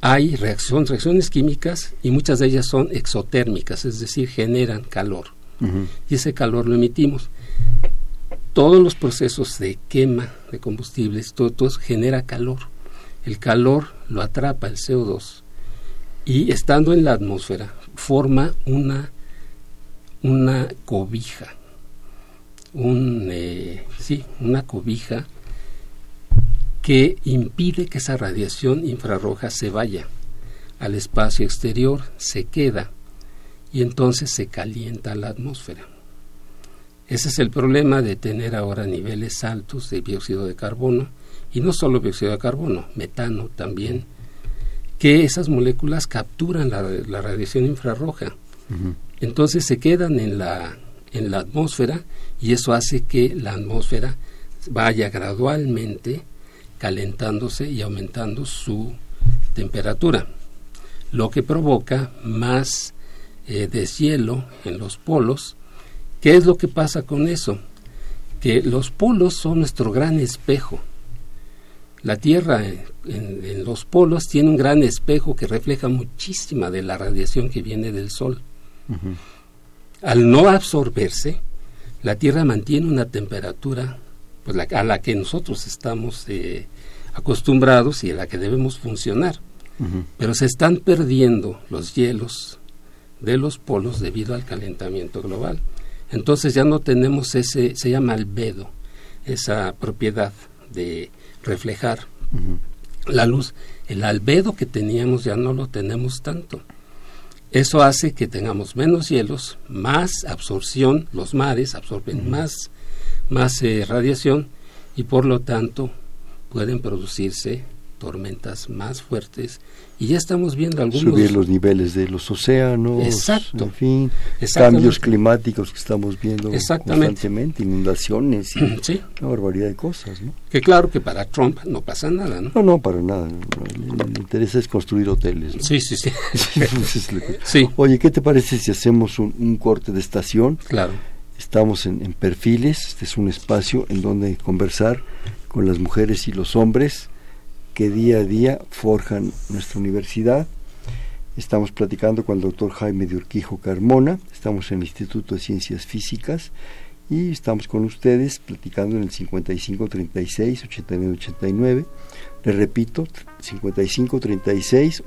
Hay reacción, reacciones químicas y muchas de ellas son exotérmicas, es decir, generan calor. Y ese calor lo emitimos. Todos los procesos de quema de combustibles, todo, todo genera calor. El calor lo atrapa el CO2 y estando en la atmósfera forma una, una cobija, un, eh, sí, una cobija que impide que esa radiación infrarroja se vaya al espacio exterior, se queda y entonces se calienta la atmósfera. Ese es el problema de tener ahora niveles altos de dióxido de carbono y no solo dióxido de carbono, metano también que esas moléculas capturan la, radiación infrarroja. Entonces se quedan en la, en la atmósfera y eso hace que la atmósfera vaya gradualmente calentándose y aumentando su temperatura, lo que provoca más eh, deshielo en los polos. ¿Qué es lo que pasa con eso? Que los polos son nuestro gran espejo la Tierra en, los polos tiene un gran espejo que refleja muchísima de la radiación que viene del Sol. Al no absorberse, la Tierra mantiene una temperatura pues, a la que nosotros estamos eh, acostumbrados y a la que debemos funcionar. Pero se están perdiendo los hielos de los polos debido al calentamiento global. Entonces ya no tenemos ese, se llama albedo, esa propiedad de reflejar la luz. El albedo que teníamos ya no lo tenemos tanto. Eso hace que tengamos menos hielos, más absorción, los mares absorben más, más eh, radiación y por lo tanto pueden producirse tormentas más fuertes y ya estamos viendo algunos subir los niveles de los océanos exacto. en fin cambios climáticos que estamos viendo constantemente inundaciones y una barbaridad de cosas ¿no? que claro que para Trump no pasa nada no no no para nada le interesa es construir hoteles sí sí sí. Sí. Oye qué te parece si hacemos un, corte de estación claro. Estamos en, en perfiles este es un espacio en donde conversar con las mujeres y los hombres que día a día forjan nuestra universidad. Estamos platicando con el doctor Jaime de Urquijo Carmona, estamos en el Instituto de Ciencias Físicas y estamos con ustedes platicando en el 5536 8989. Le repito, 5536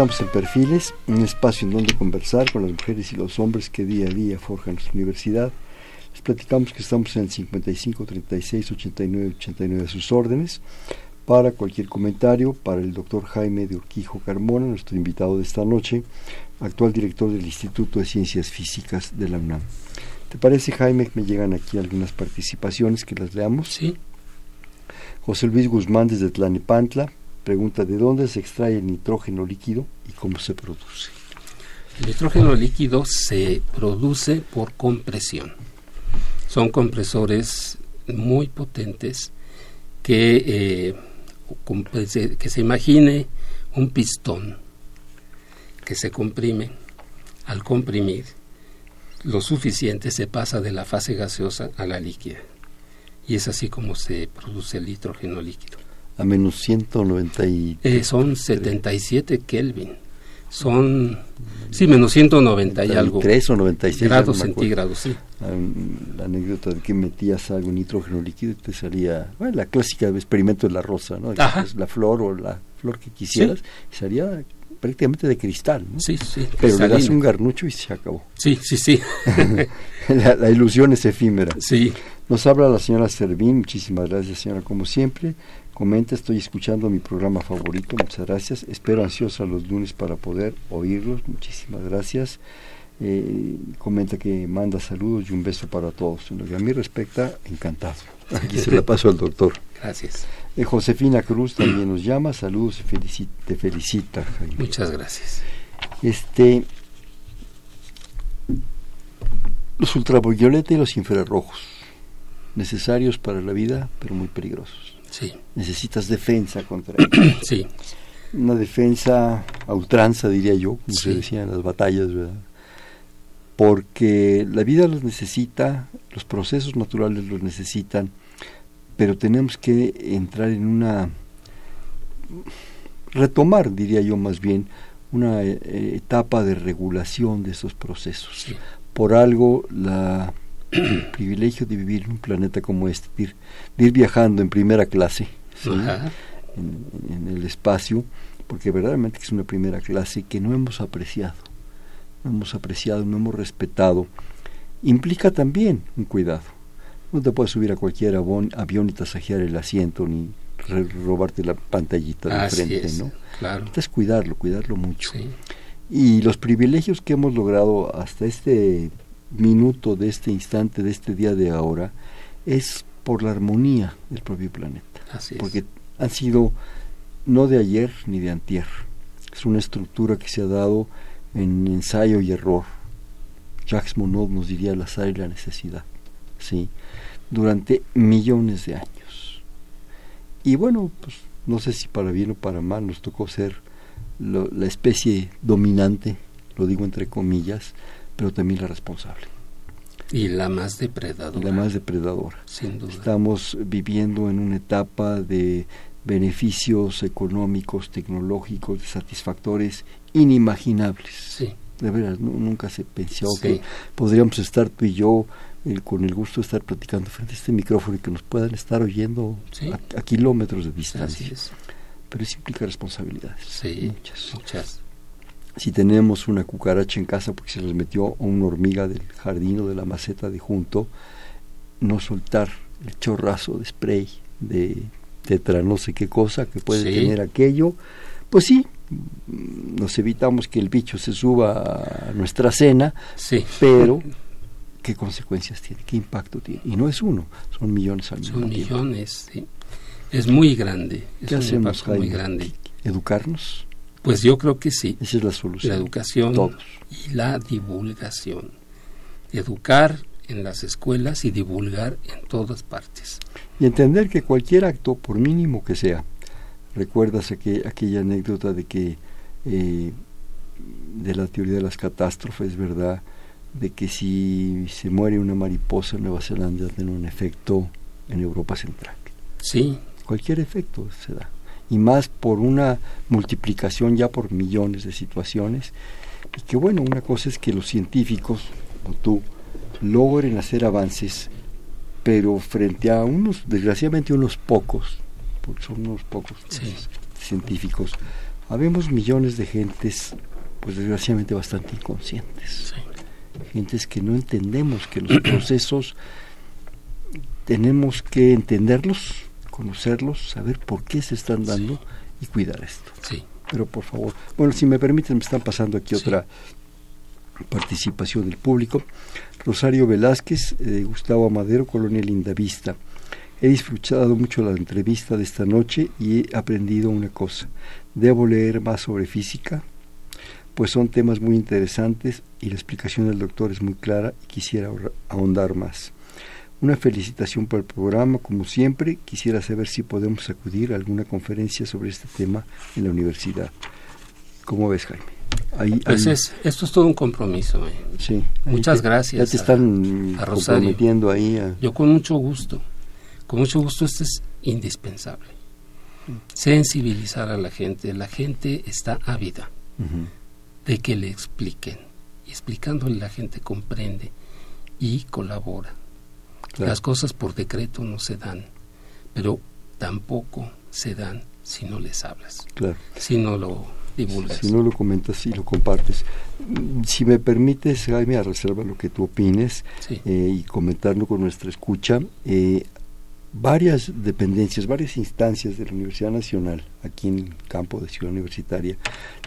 estamos en Perfiles, un espacio en donde conversar con las mujeres y los hombres que día a día forjan nuestra universidad. Les platicamos que estamos en el 55 36 89 89 a sus órdenes. Para cualquier comentario, para el doctor Jaime de Urquijo Carmona, nuestro invitado de esta noche, actual director del Instituto de Ciencias Físicas de la UNAM. ¿Te parece, Jaime, que me llegan aquí algunas participaciones que las leamos? Sí. José Luis Guzmán desde Tlanepantla pregunta de dónde se extrae el nitrógeno líquido y cómo se produce. El nitrógeno líquido se produce por compresión. Son compresores muy potentes que, eh, que se imagine un pistón que se comprime. Al comprimir, lo suficiente se pasa de la fase gaseosa a la líquida. Y es así como se produce el nitrógeno líquido a menos 190 y... Eh, son 77 Kelvin. Son, sí, menos 190 y algo. 3 o 96 grados centígrados, sí. La anécdota de que metías algo nitrógeno líquido y te salía, bueno, la clásica experimento de la rosa, ¿no? La flor o la flor que quisieras, salía prácticamente de cristal, ¿no? Sí, sí. Pero le das un garnucho y se acabó. Sí, sí, sí. la, la, ilusión es efímera. Sí. Nos habla la señora Servín, muchísimas gracias señora como siempre. Comenta, estoy escuchando mi programa favorito, muchas gracias. Espero ansiosa los lunes para poder oírlos, muchísimas gracias. Eh, comenta que manda saludos y un beso para todos. En lo que a mí respecta, encantado. Aquí se la paso al doctor. Gracias. Eh, Josefina Cruz también nos llama, saludos y felicita, te felicita, Jaime. Muchas gracias. Este, los ultravioleta y los infrarrojos, necesarios para la vida, pero muy peligrosos. Sí. Necesitas defensa contra ellos. sí. Una defensa a ultranza, diría yo, como se decía en las batallas, ¿verdad? Porque la vida los necesita, los procesos naturales los necesitan, pero tenemos que entrar en una retomar, diría yo más bien, una eh, etapa de regulación de esos procesos. Por algo la privilegio de vivir en un planeta como este, de ir, viajando en primera clase en, el espacio, porque verdaderamente es una primera clase que no hemos apreciado, no hemos apreciado, no hemos respetado. Implica también un cuidado. No te puedes subir a cualquier avión, y tasajear el asiento ni robarte la pantallita de frente, ¿no? Claro. Necesitas cuidarlo, cuidarlo mucho. Y los privilegios que hemos logrado hasta este minuto de este instante, de este día de ahora, es por la armonía del propio planeta. Porque han sido no de ayer ni de antier. Es una estructura que se ha dado en ensayo y error. Jacques Monod nos diría el azar y la necesidad. ¿sí? Durante millones de años. Y bueno, pues no sé si para bien o para mal nos tocó ser la especie dominante, lo digo entre comillas, pero también la responsable. Y la más depredadora. la más depredadora. Sin duda. Estamos viviendo en una etapa de beneficios económicos, tecnológicos, satisfactores inimaginables. Sí. De veras, nunca se pensó que podríamos estar tú y yo eh, con el gusto de estar platicando frente a este micrófono y que nos puedan estar oyendo a, kilómetros de distancia. Pero eso implica responsabilidades. Sí, muchas si tenemos una cucaracha en casa porque se les metió una hormiga del jardín o de la maceta de junto, no soltar el chorrazo de spray de tetra no sé qué cosa que puede tener aquello, pues sí, nos evitamos que el bicho se suba a nuestra cena, sí. pero ¿qué consecuencias tiene? ¿Qué impacto tiene? Y no es uno, son millones al Son millones, sí. Es muy grande. Es ¿Qué hacemos, muy grande. ¿Educarnos? Pues yo creo que sí. Esa es la solución. La educación y la divulgación. Educar en las escuelas y divulgar en todas partes. Y entender que cualquier acto, por mínimo que sea, recuerdas aquella anécdota de que eh, de la teoría de las catástrofes, ¿verdad? De que si se muere una mariposa en Nueva Zelanda tiene un efecto en Europa Central. Sí. Cualquier efecto se da y más por una multiplicación ya por millones de situaciones. Y que bueno, una cosa es que los científicos, como tú, logren hacer avances, pero frente a unos, desgraciadamente unos pocos, porque son unos pocos científicos, Habemos millones de gentes, pues desgraciadamente bastante inconscientes. Gentes que no entendemos que los procesos tenemos que entenderlos, conocerlos, saber por qué se están dando y cuidar esto. Sí. Pero por favor, bueno, si me permiten, me están pasando aquí otra participación del público. Rosario Velázquez, de Gustavo Amadero, Colonia Lindavista. He disfrutado mucho la entrevista de esta noche y he aprendido una cosa. Debo leer más sobre física, pues son temas muy interesantes y la explicación del doctor es muy clara y quisiera ahondar más. Una felicitación por el programa, como siempre. Quisiera saber si podemos acudir a alguna conferencia sobre este tema en la universidad. ¿Cómo ves, Jaime? Ahí, pues Es, esto es todo un compromiso. Eh. Sí. Muchas gracias. Ya te están comprometiendo ahí. Yo con mucho gusto. Con mucho gusto, esto es indispensable. Sensibilizar a la gente. La gente está ávida de que le expliquen. Y explicándole la gente comprende y colabora. Las cosas por decreto no se dan, pero tampoco se dan si no les hablas, claro. si no lo divulgas. Si no lo comentas y lo compartes. Si me permites, Jaime, a reserva lo que tú opines eh, y comentarlo con nuestra escucha, eh, varias dependencias, varias instancias de la Universidad Nacional, aquí en el campo de Ciudad Universitaria,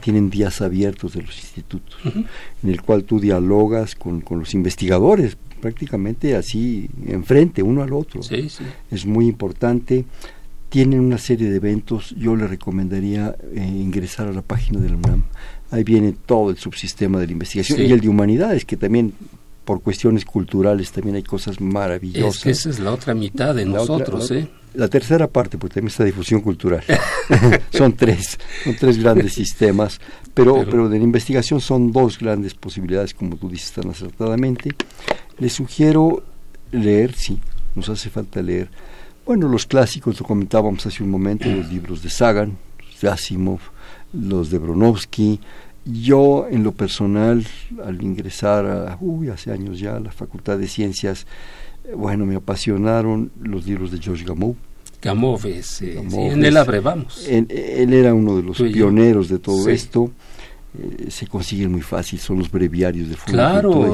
tienen días abiertos de los institutos, en el cual tú dialogas con, con los investigadores, prácticamente así enfrente uno al otro. Es muy importante. Tienen una serie de eventos. Yo le recomendaría eh, ingresar a la página de la UNAM. Ahí viene todo el subsistema de la investigación y el de humanidades, que también por cuestiones culturales también hay cosas maravillosas. esa es la otra mitad de nosotros, ¿eh? la tercera parte, porque también está difusión cultural. son tres, son tres grandes sistemas, pero, pero, de la investigación son dos grandes posibilidades, como tú dices tan acertadamente. Les sugiero leer, sí, nos hace falta leer. Bueno, los clásicos, lo comentábamos hace un momento, los libros de Sagan, de Asimov, los de Bronowski. Yo, en lo personal, al ingresar, a, uy, hace años ya, a la Facultad de Ciencias, bueno, me apasionaron los libros de George Gamow. Gamow es, eh, en él abrevamos. Él, era uno de los pioneros de todo esto. Eh, se consiguen muy fácil, son los breviarios de fútbol claro,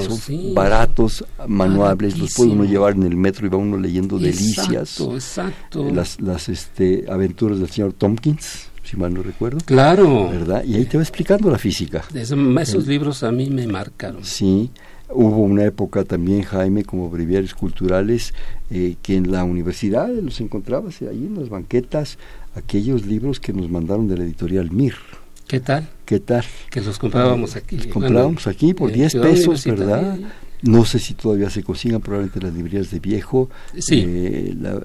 baratos, manuables, los puede uno llevar en el metro y va uno leyendo delicias. Exacto, eh, las, las este, aventuras del señor Tompkins, si mal no recuerdo. Claro. ¿Verdad? Y ahí te va explicando la física. esos libros a mí me marcaron. Sí. Hubo una época también, Jaime, como breviarios culturales, eh, que en la universidad los encontrabas ahí en las banquetas, aquellos libros que nos mandaron de la editorial MIR. ¿Qué tal? ¿Qué tal? Que los comprábamos aquí. Los comprábamos aquí por 10 pesos, ¿verdad? No sé si todavía se consigan, probablemente las librerías de viejo. Sí. Eh, las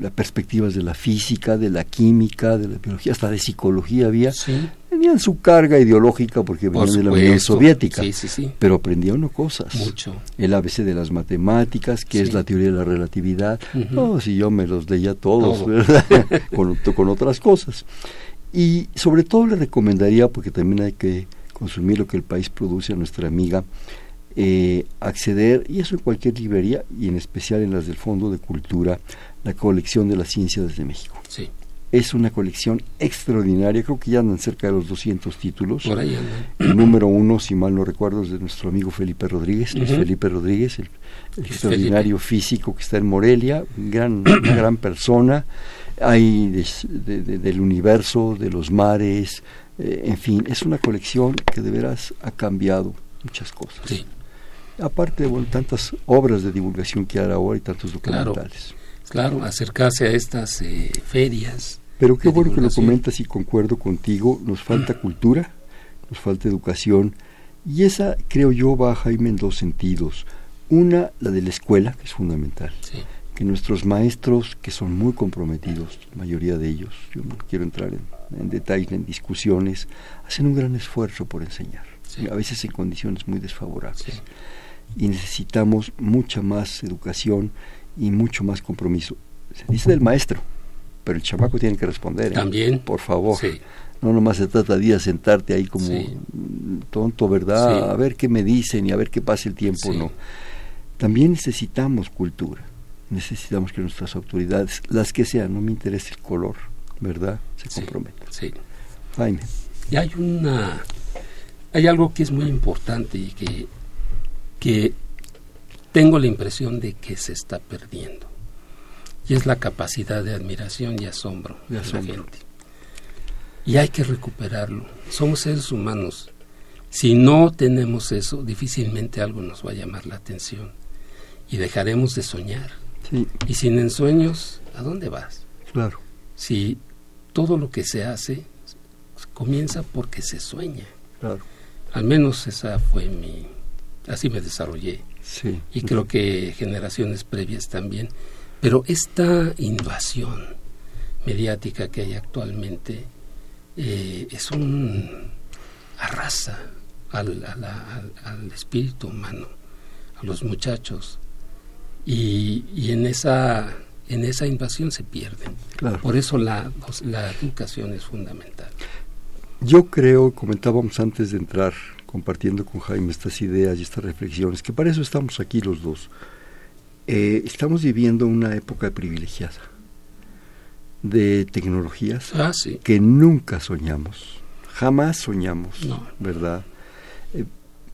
la perspectivas de la física, de la química, de la biología, hasta de psicología había. Sí. Tenían su carga ideológica porque venían de la Unión Soviética. Sí, sí, sí. Pero aprendían cosas. Mucho. El ABC de las matemáticas, que es la teoría de la relatividad. No, si yo me los leía todos, ¿verdad? con, con otras cosas. Y sobre todo le recomendaría, porque también hay que consumir lo que el país produce a nuestra amiga, eh, acceder, y eso en cualquier librería, y en especial en las del Fondo de Cultura, la colección de la ciencia desde México. Sí. Es una colección extraordinaria, creo que ya andan cerca de los 200 títulos. Por ahí El número uno, si mal no recuerdo, es de nuestro amigo Felipe Rodríguez, Felipe Rodríguez, el, extraordinario físico que está en Morelia, gran, una gran persona. Hay del universo, de los mares, eh, en fin, es una colección que de veras ha cambiado muchas cosas. Sí aparte de tantas obras de divulgación que hay ahora y tantos documentales. Claro, acercarse a estas eh, ferias. Pero qué bueno que lo comentas y concuerdo contigo, nos falta cultura, nos falta educación, y esa creo yo va, Jaime, en dos sentidos. Una, la de la escuela, que es fundamental. Que nuestros maestros, que son muy comprometidos, la mayoría de ellos, yo no quiero entrar en, en detalles, en discusiones, hacen un gran esfuerzo por enseñar, a veces en condiciones muy desfavorables y necesitamos mucha más educación y mucho más compromiso. Se dice del maestro, pero el chamaco tiene que responder. ¿eh? También. Por favor. No nomás se trata de sentarte ahí como tonto, ¿verdad? A ver qué me dicen y a ver qué pasa el tiempo, no. También necesitamos cultura. Necesitamos que nuestras autoridades, las que sean, no me interesa el color, ¿verdad? Se comprometan. Sí. Jaime. Y hay una hay algo que es muy importante y que, que tengo la impresión de que se está perdiendo. Y es la capacidad de admiración y asombro de, la gente. Y hay que recuperarlo. Somos seres humanos. Si no tenemos eso, difícilmente algo nos va a llamar la atención. Y dejaremos de soñar. Y sin ensueños, ¿a dónde vas? Claro. Si todo lo que se hace comienza porque se sueña. Claro. Al menos esa fue mi... Así me desarrollé. Sí. Y creo que generaciones previas también. Pero esta invasión mediática que hay actualmente eh, es un... arrasa al, al, espíritu humano, a los muchachos. Y, y en esa en esa invasión se pierden. Claro. Por eso la, la educación es fundamental. Yo creo, comentábamos antes de entrar compartiendo con Jaime estas ideas y estas reflexiones, que para eso estamos aquí los dos. Eh, estamos viviendo una época privilegiada de tecnologías ah, que nunca soñamos, jamás soñamos, ¿verdad?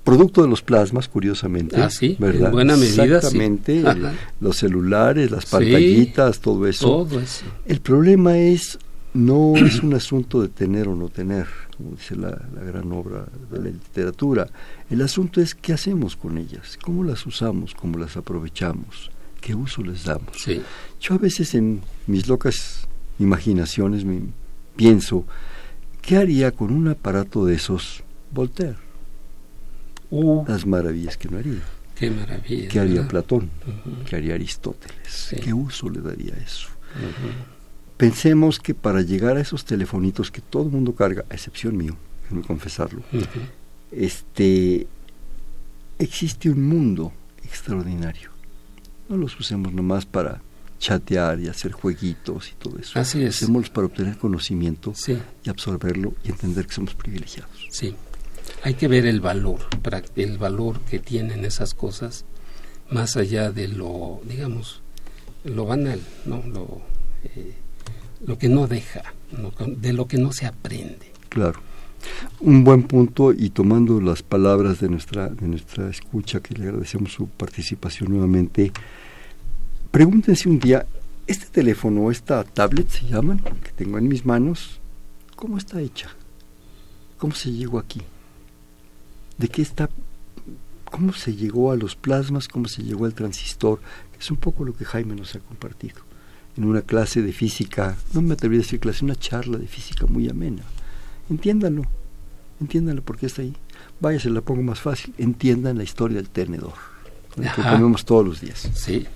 Producto de los plasmas, curiosamente, ah, sí, ¿verdad? En buena medida, Exactamente, los celulares, las pantallitas, todo eso. Todo eso. El problema es no es un asunto de tener o no tener, como dice la, gran obra de la literatura. El asunto es qué hacemos con ellas, cómo las usamos, cómo las aprovechamos, qué uso les damos. Yo a veces en mis locas imaginaciones me pienso, ¿qué haría con un aparato de esos Voltaire? Uh. Las maravillas que no haría. Qué maravilla. ¿Qué haría Platón? ¿Qué haría Aristóteles? ¿Qué uso le daría eso? Pensemos que para llegar a esos telefonitos que todo el mundo carga, a excepción mío, déjenme confesarlo, este, existe un mundo extraordinario. No los usemos nomás para chatear y hacer jueguitos y todo eso. Así es. Usémoslos para obtener conocimiento sí. y absorberlo y entender que somos privilegiados. Sí. Hay que ver el valor, el valor que tienen esas cosas, más allá de lo, digamos, lo banal, ¿no? Lo, eh, lo que no deja, de lo que no se aprende. Claro. Un buen punto y tomando las palabras de nuestra, de nuestra escucha, que le agradecemos su participación nuevamente, pregúntense un día, este teléfono, esta tablet se llaman, que tengo en mis manos, ¿cómo está hecha? ¿Cómo se llegó aquí? ¿De qué está? ¿Cómo se llegó a los plasmas? ¿Cómo se llegó al transistor? es un poco lo que Jaime nos ha compartido en una clase de física, no me atrevería a decir clase, una charla de física muy amena. Entiéndanlo, entiéndanlo porque está ahí. Vaya, se la pongo más fácil, entiendan la historia del tenedor, que comemos todos los días. Sí.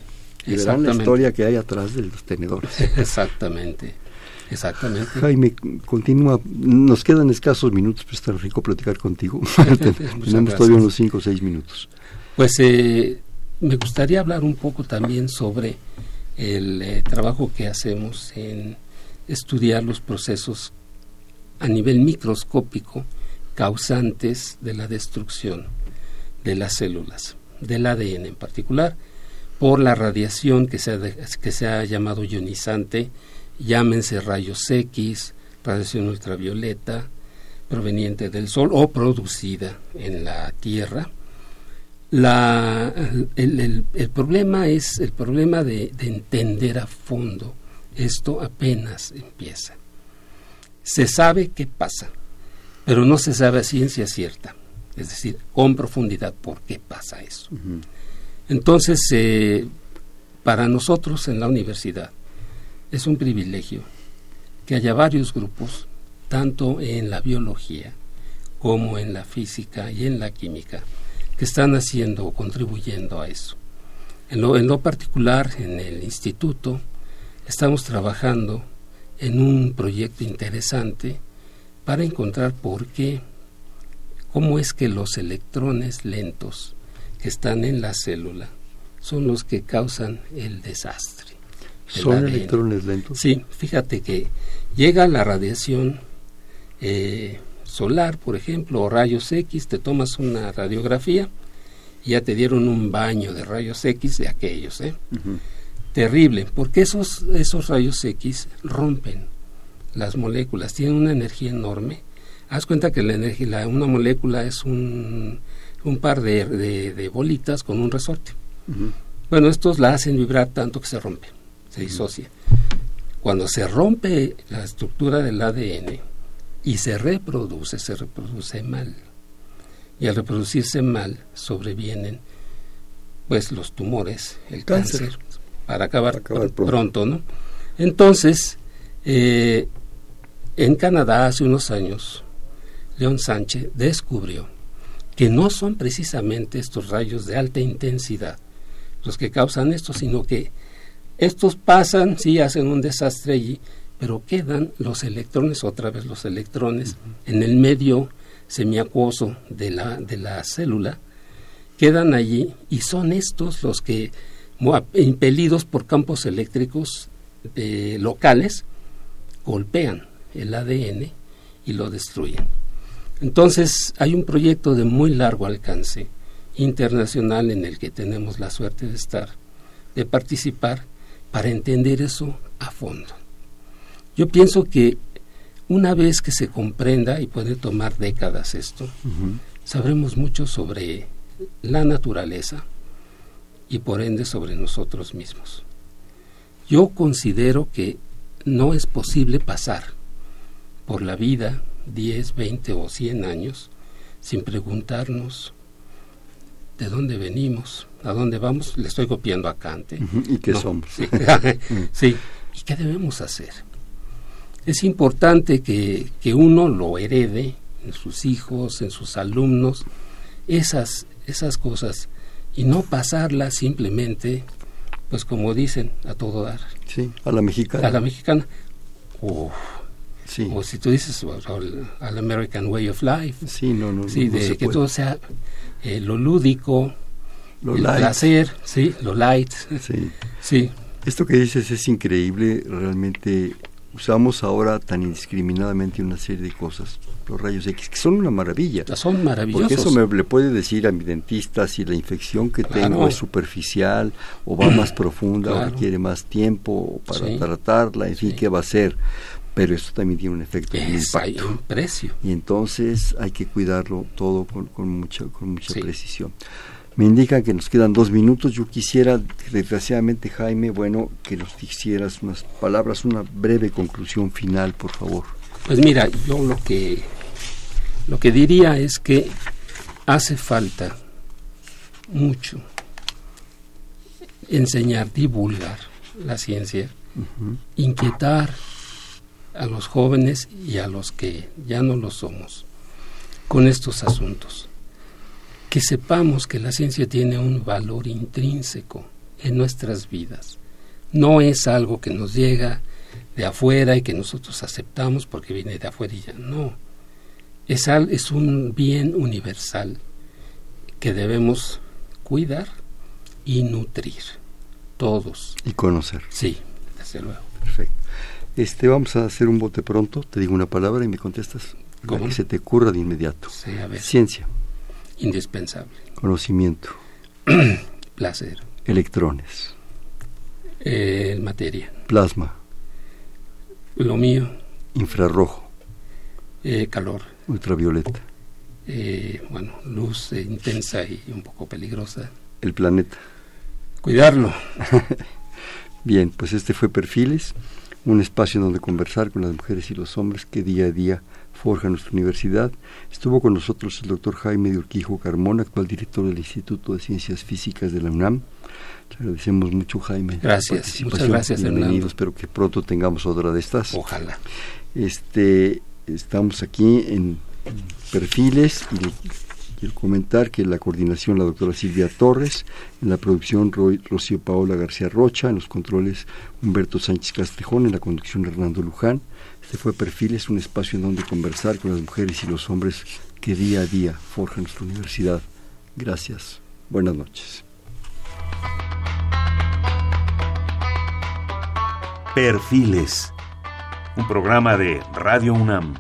Y verán la historia que hay atrás de los tenedores. Exactamente. Exactamente. Jaime, continúa. Nos quedan escasos minutos, pero está rico platicar contigo. Tenemos todavía unos cinco o seis minutos. Pues eh, me gustaría hablar un poco también sobre el eh, trabajo que hacemos en estudiar los procesos a nivel microscópico causantes de la destrucción de las células, del ADN en particular, por la radiación que se ha, que se ha llamado ionizante, llámense rayos X, radiación ultravioleta, proveniente del Sol o producida en la Tierra, la, el, el, problema es el problema de, entender a fondo. Esto apenas empieza. Se sabe qué pasa, pero no se sabe a ciencia cierta, es decir, con profundidad por qué pasa eso. Entonces, eh, para nosotros en la universidad es un privilegio que haya varios grupos, tanto en la biología como en la física y en la química, que están haciendo o contribuyendo a eso. En lo, particular, en el instituto, estamos trabajando en un proyecto interesante para encontrar por qué, cómo es que los electrones lentos que están en la célula son los que causan el desastre. ¿Son electrones lentos? Sí, fíjate que llega la radiación eh, solar, por ejemplo, o rayos X, te tomas una radiografía y ya te dieron un baño de rayos X de aquellos, ¿eh? Terrible, porque esos, esos rayos X rompen las moléculas tienen una energía enorme. Haz cuenta que la energía, una molécula es un, un par de, de, bolitas con un resorte. Bueno, estos la hacen vibrar tanto que se rompe, se disocia. Cuando se rompe la estructura del ADN y se reproduce, se reproduce mal. Y al reproducirse mal sobrevienen pues los tumores, el cáncer, para acabar, pronto. ¿no? Entonces, eh, en Canadá hace unos años, León Sánchez descubrió que no son precisamente estos rayos de alta intensidad los que causan esto, sino que estos pasan, sí, hacen un desastre allí, pero quedan los electrones, otra vez los electrones, en el medio semiacuoso de la, de la célula, quedan allí y son estos los que, impelidos por campos eléctricos eh, locales, golpean el ADN y lo destruyen. Entonces hay un proyecto de muy largo alcance internacional en el que tenemos la suerte de estar, de participar, para entender eso a fondo. Yo pienso que una vez que se comprenda, y puede tomar décadas esto, sabremos mucho sobre la naturaleza y por ende sobre nosotros mismos. Yo considero que no es posible pasar por la vida 10, 20 o 100 años sin preguntarnos de dónde venimos, a dónde vamos. Le estoy copiando a Kant. ¿eh? ¿Y qué somos? Sí. ¿Y qué debemos hacer? Es importante que, que uno lo herede en sus hijos, en sus alumnos, esas, esas cosas, y no pasarlas simplemente, pues como dicen, a todo dar. Sí, a la mexicana. A la mexicana. O si tú dices al American Way of Life. Sí, no, no. Sí, de que todo sea eh, lo lúdico, lo el placer, sí, lo light. Sí. sí. Esto que dices es increíble, realmente usamos ahora tan indiscriminadamente una serie de cosas, los rayos X, que son una maravilla. Son maravillosos. Porque eso me le puede decir a mi dentista si la infección que tengo es superficial o va más profunda o requiere más tiempo para tratarla, en fin, qué va a ser pero esto también tiene un efecto impacto. un precio. Y entonces hay que cuidarlo todo con, con mucha, con mucha precisión. Me indican que nos quedan dos minutos. Yo quisiera, desgraciadamente, Jaime, bueno, que nos hicieras unas palabras, una breve conclusión final, por favor. Pues mira, yo lo que lo que diría es que hace falta mucho enseñar, divulgar la ciencia, inquietar a los jóvenes y a los que ya no lo somos con estos asuntos. Que sepamos que la ciencia tiene un valor intrínseco en nuestras vidas. No es algo que nos llega de afuera y que nosotros aceptamos porque viene de afuera y ya. No. Es, es un bien universal que debemos cuidar y nutrir. Todos. Y conocer. Sí, desde luego. Perfecto. Este, vamos a hacer un bote pronto. Te digo una palabra y me contestas ¿Cómo? que se te ocurra de inmediato. Ciencia. Indispensable. Conocimiento. Placer. Electrones. Eh, materia. Plasma. Lo mío. Infrarrojo. Eh, calor. Ultravioleta. Eh, bueno, luz intensa y un poco peligrosa. El planeta. Cuidarlo. Bien, pues este fue Perfiles un espacio donde conversar con las mujeres y los hombres que día a día forja nuestra universidad. Estuvo con nosotros el doctor Jaime de Urquijo Carmona, actual director del Instituto de Ciencias Físicas de la UNAM. Le agradecemos mucho, Jaime. Gracias, muchas gracias, Bienvenido, espero que pronto tengamos otra de estas. Ojalá. Este, estamos aquí en Perfiles y Quiero comentar que la coordinación la doctora Silvia Torres, en la producción Rocío Paola García Rocha, en los controles Humberto Sánchez Castrejón, en la conducción Hernando Luján. Este fue Perfiles, un espacio en donde conversar con las mujeres y los hombres que día a día forjan nuestra universidad. Gracias. Buenas noches. Perfiles, un programa de Radio UNAM.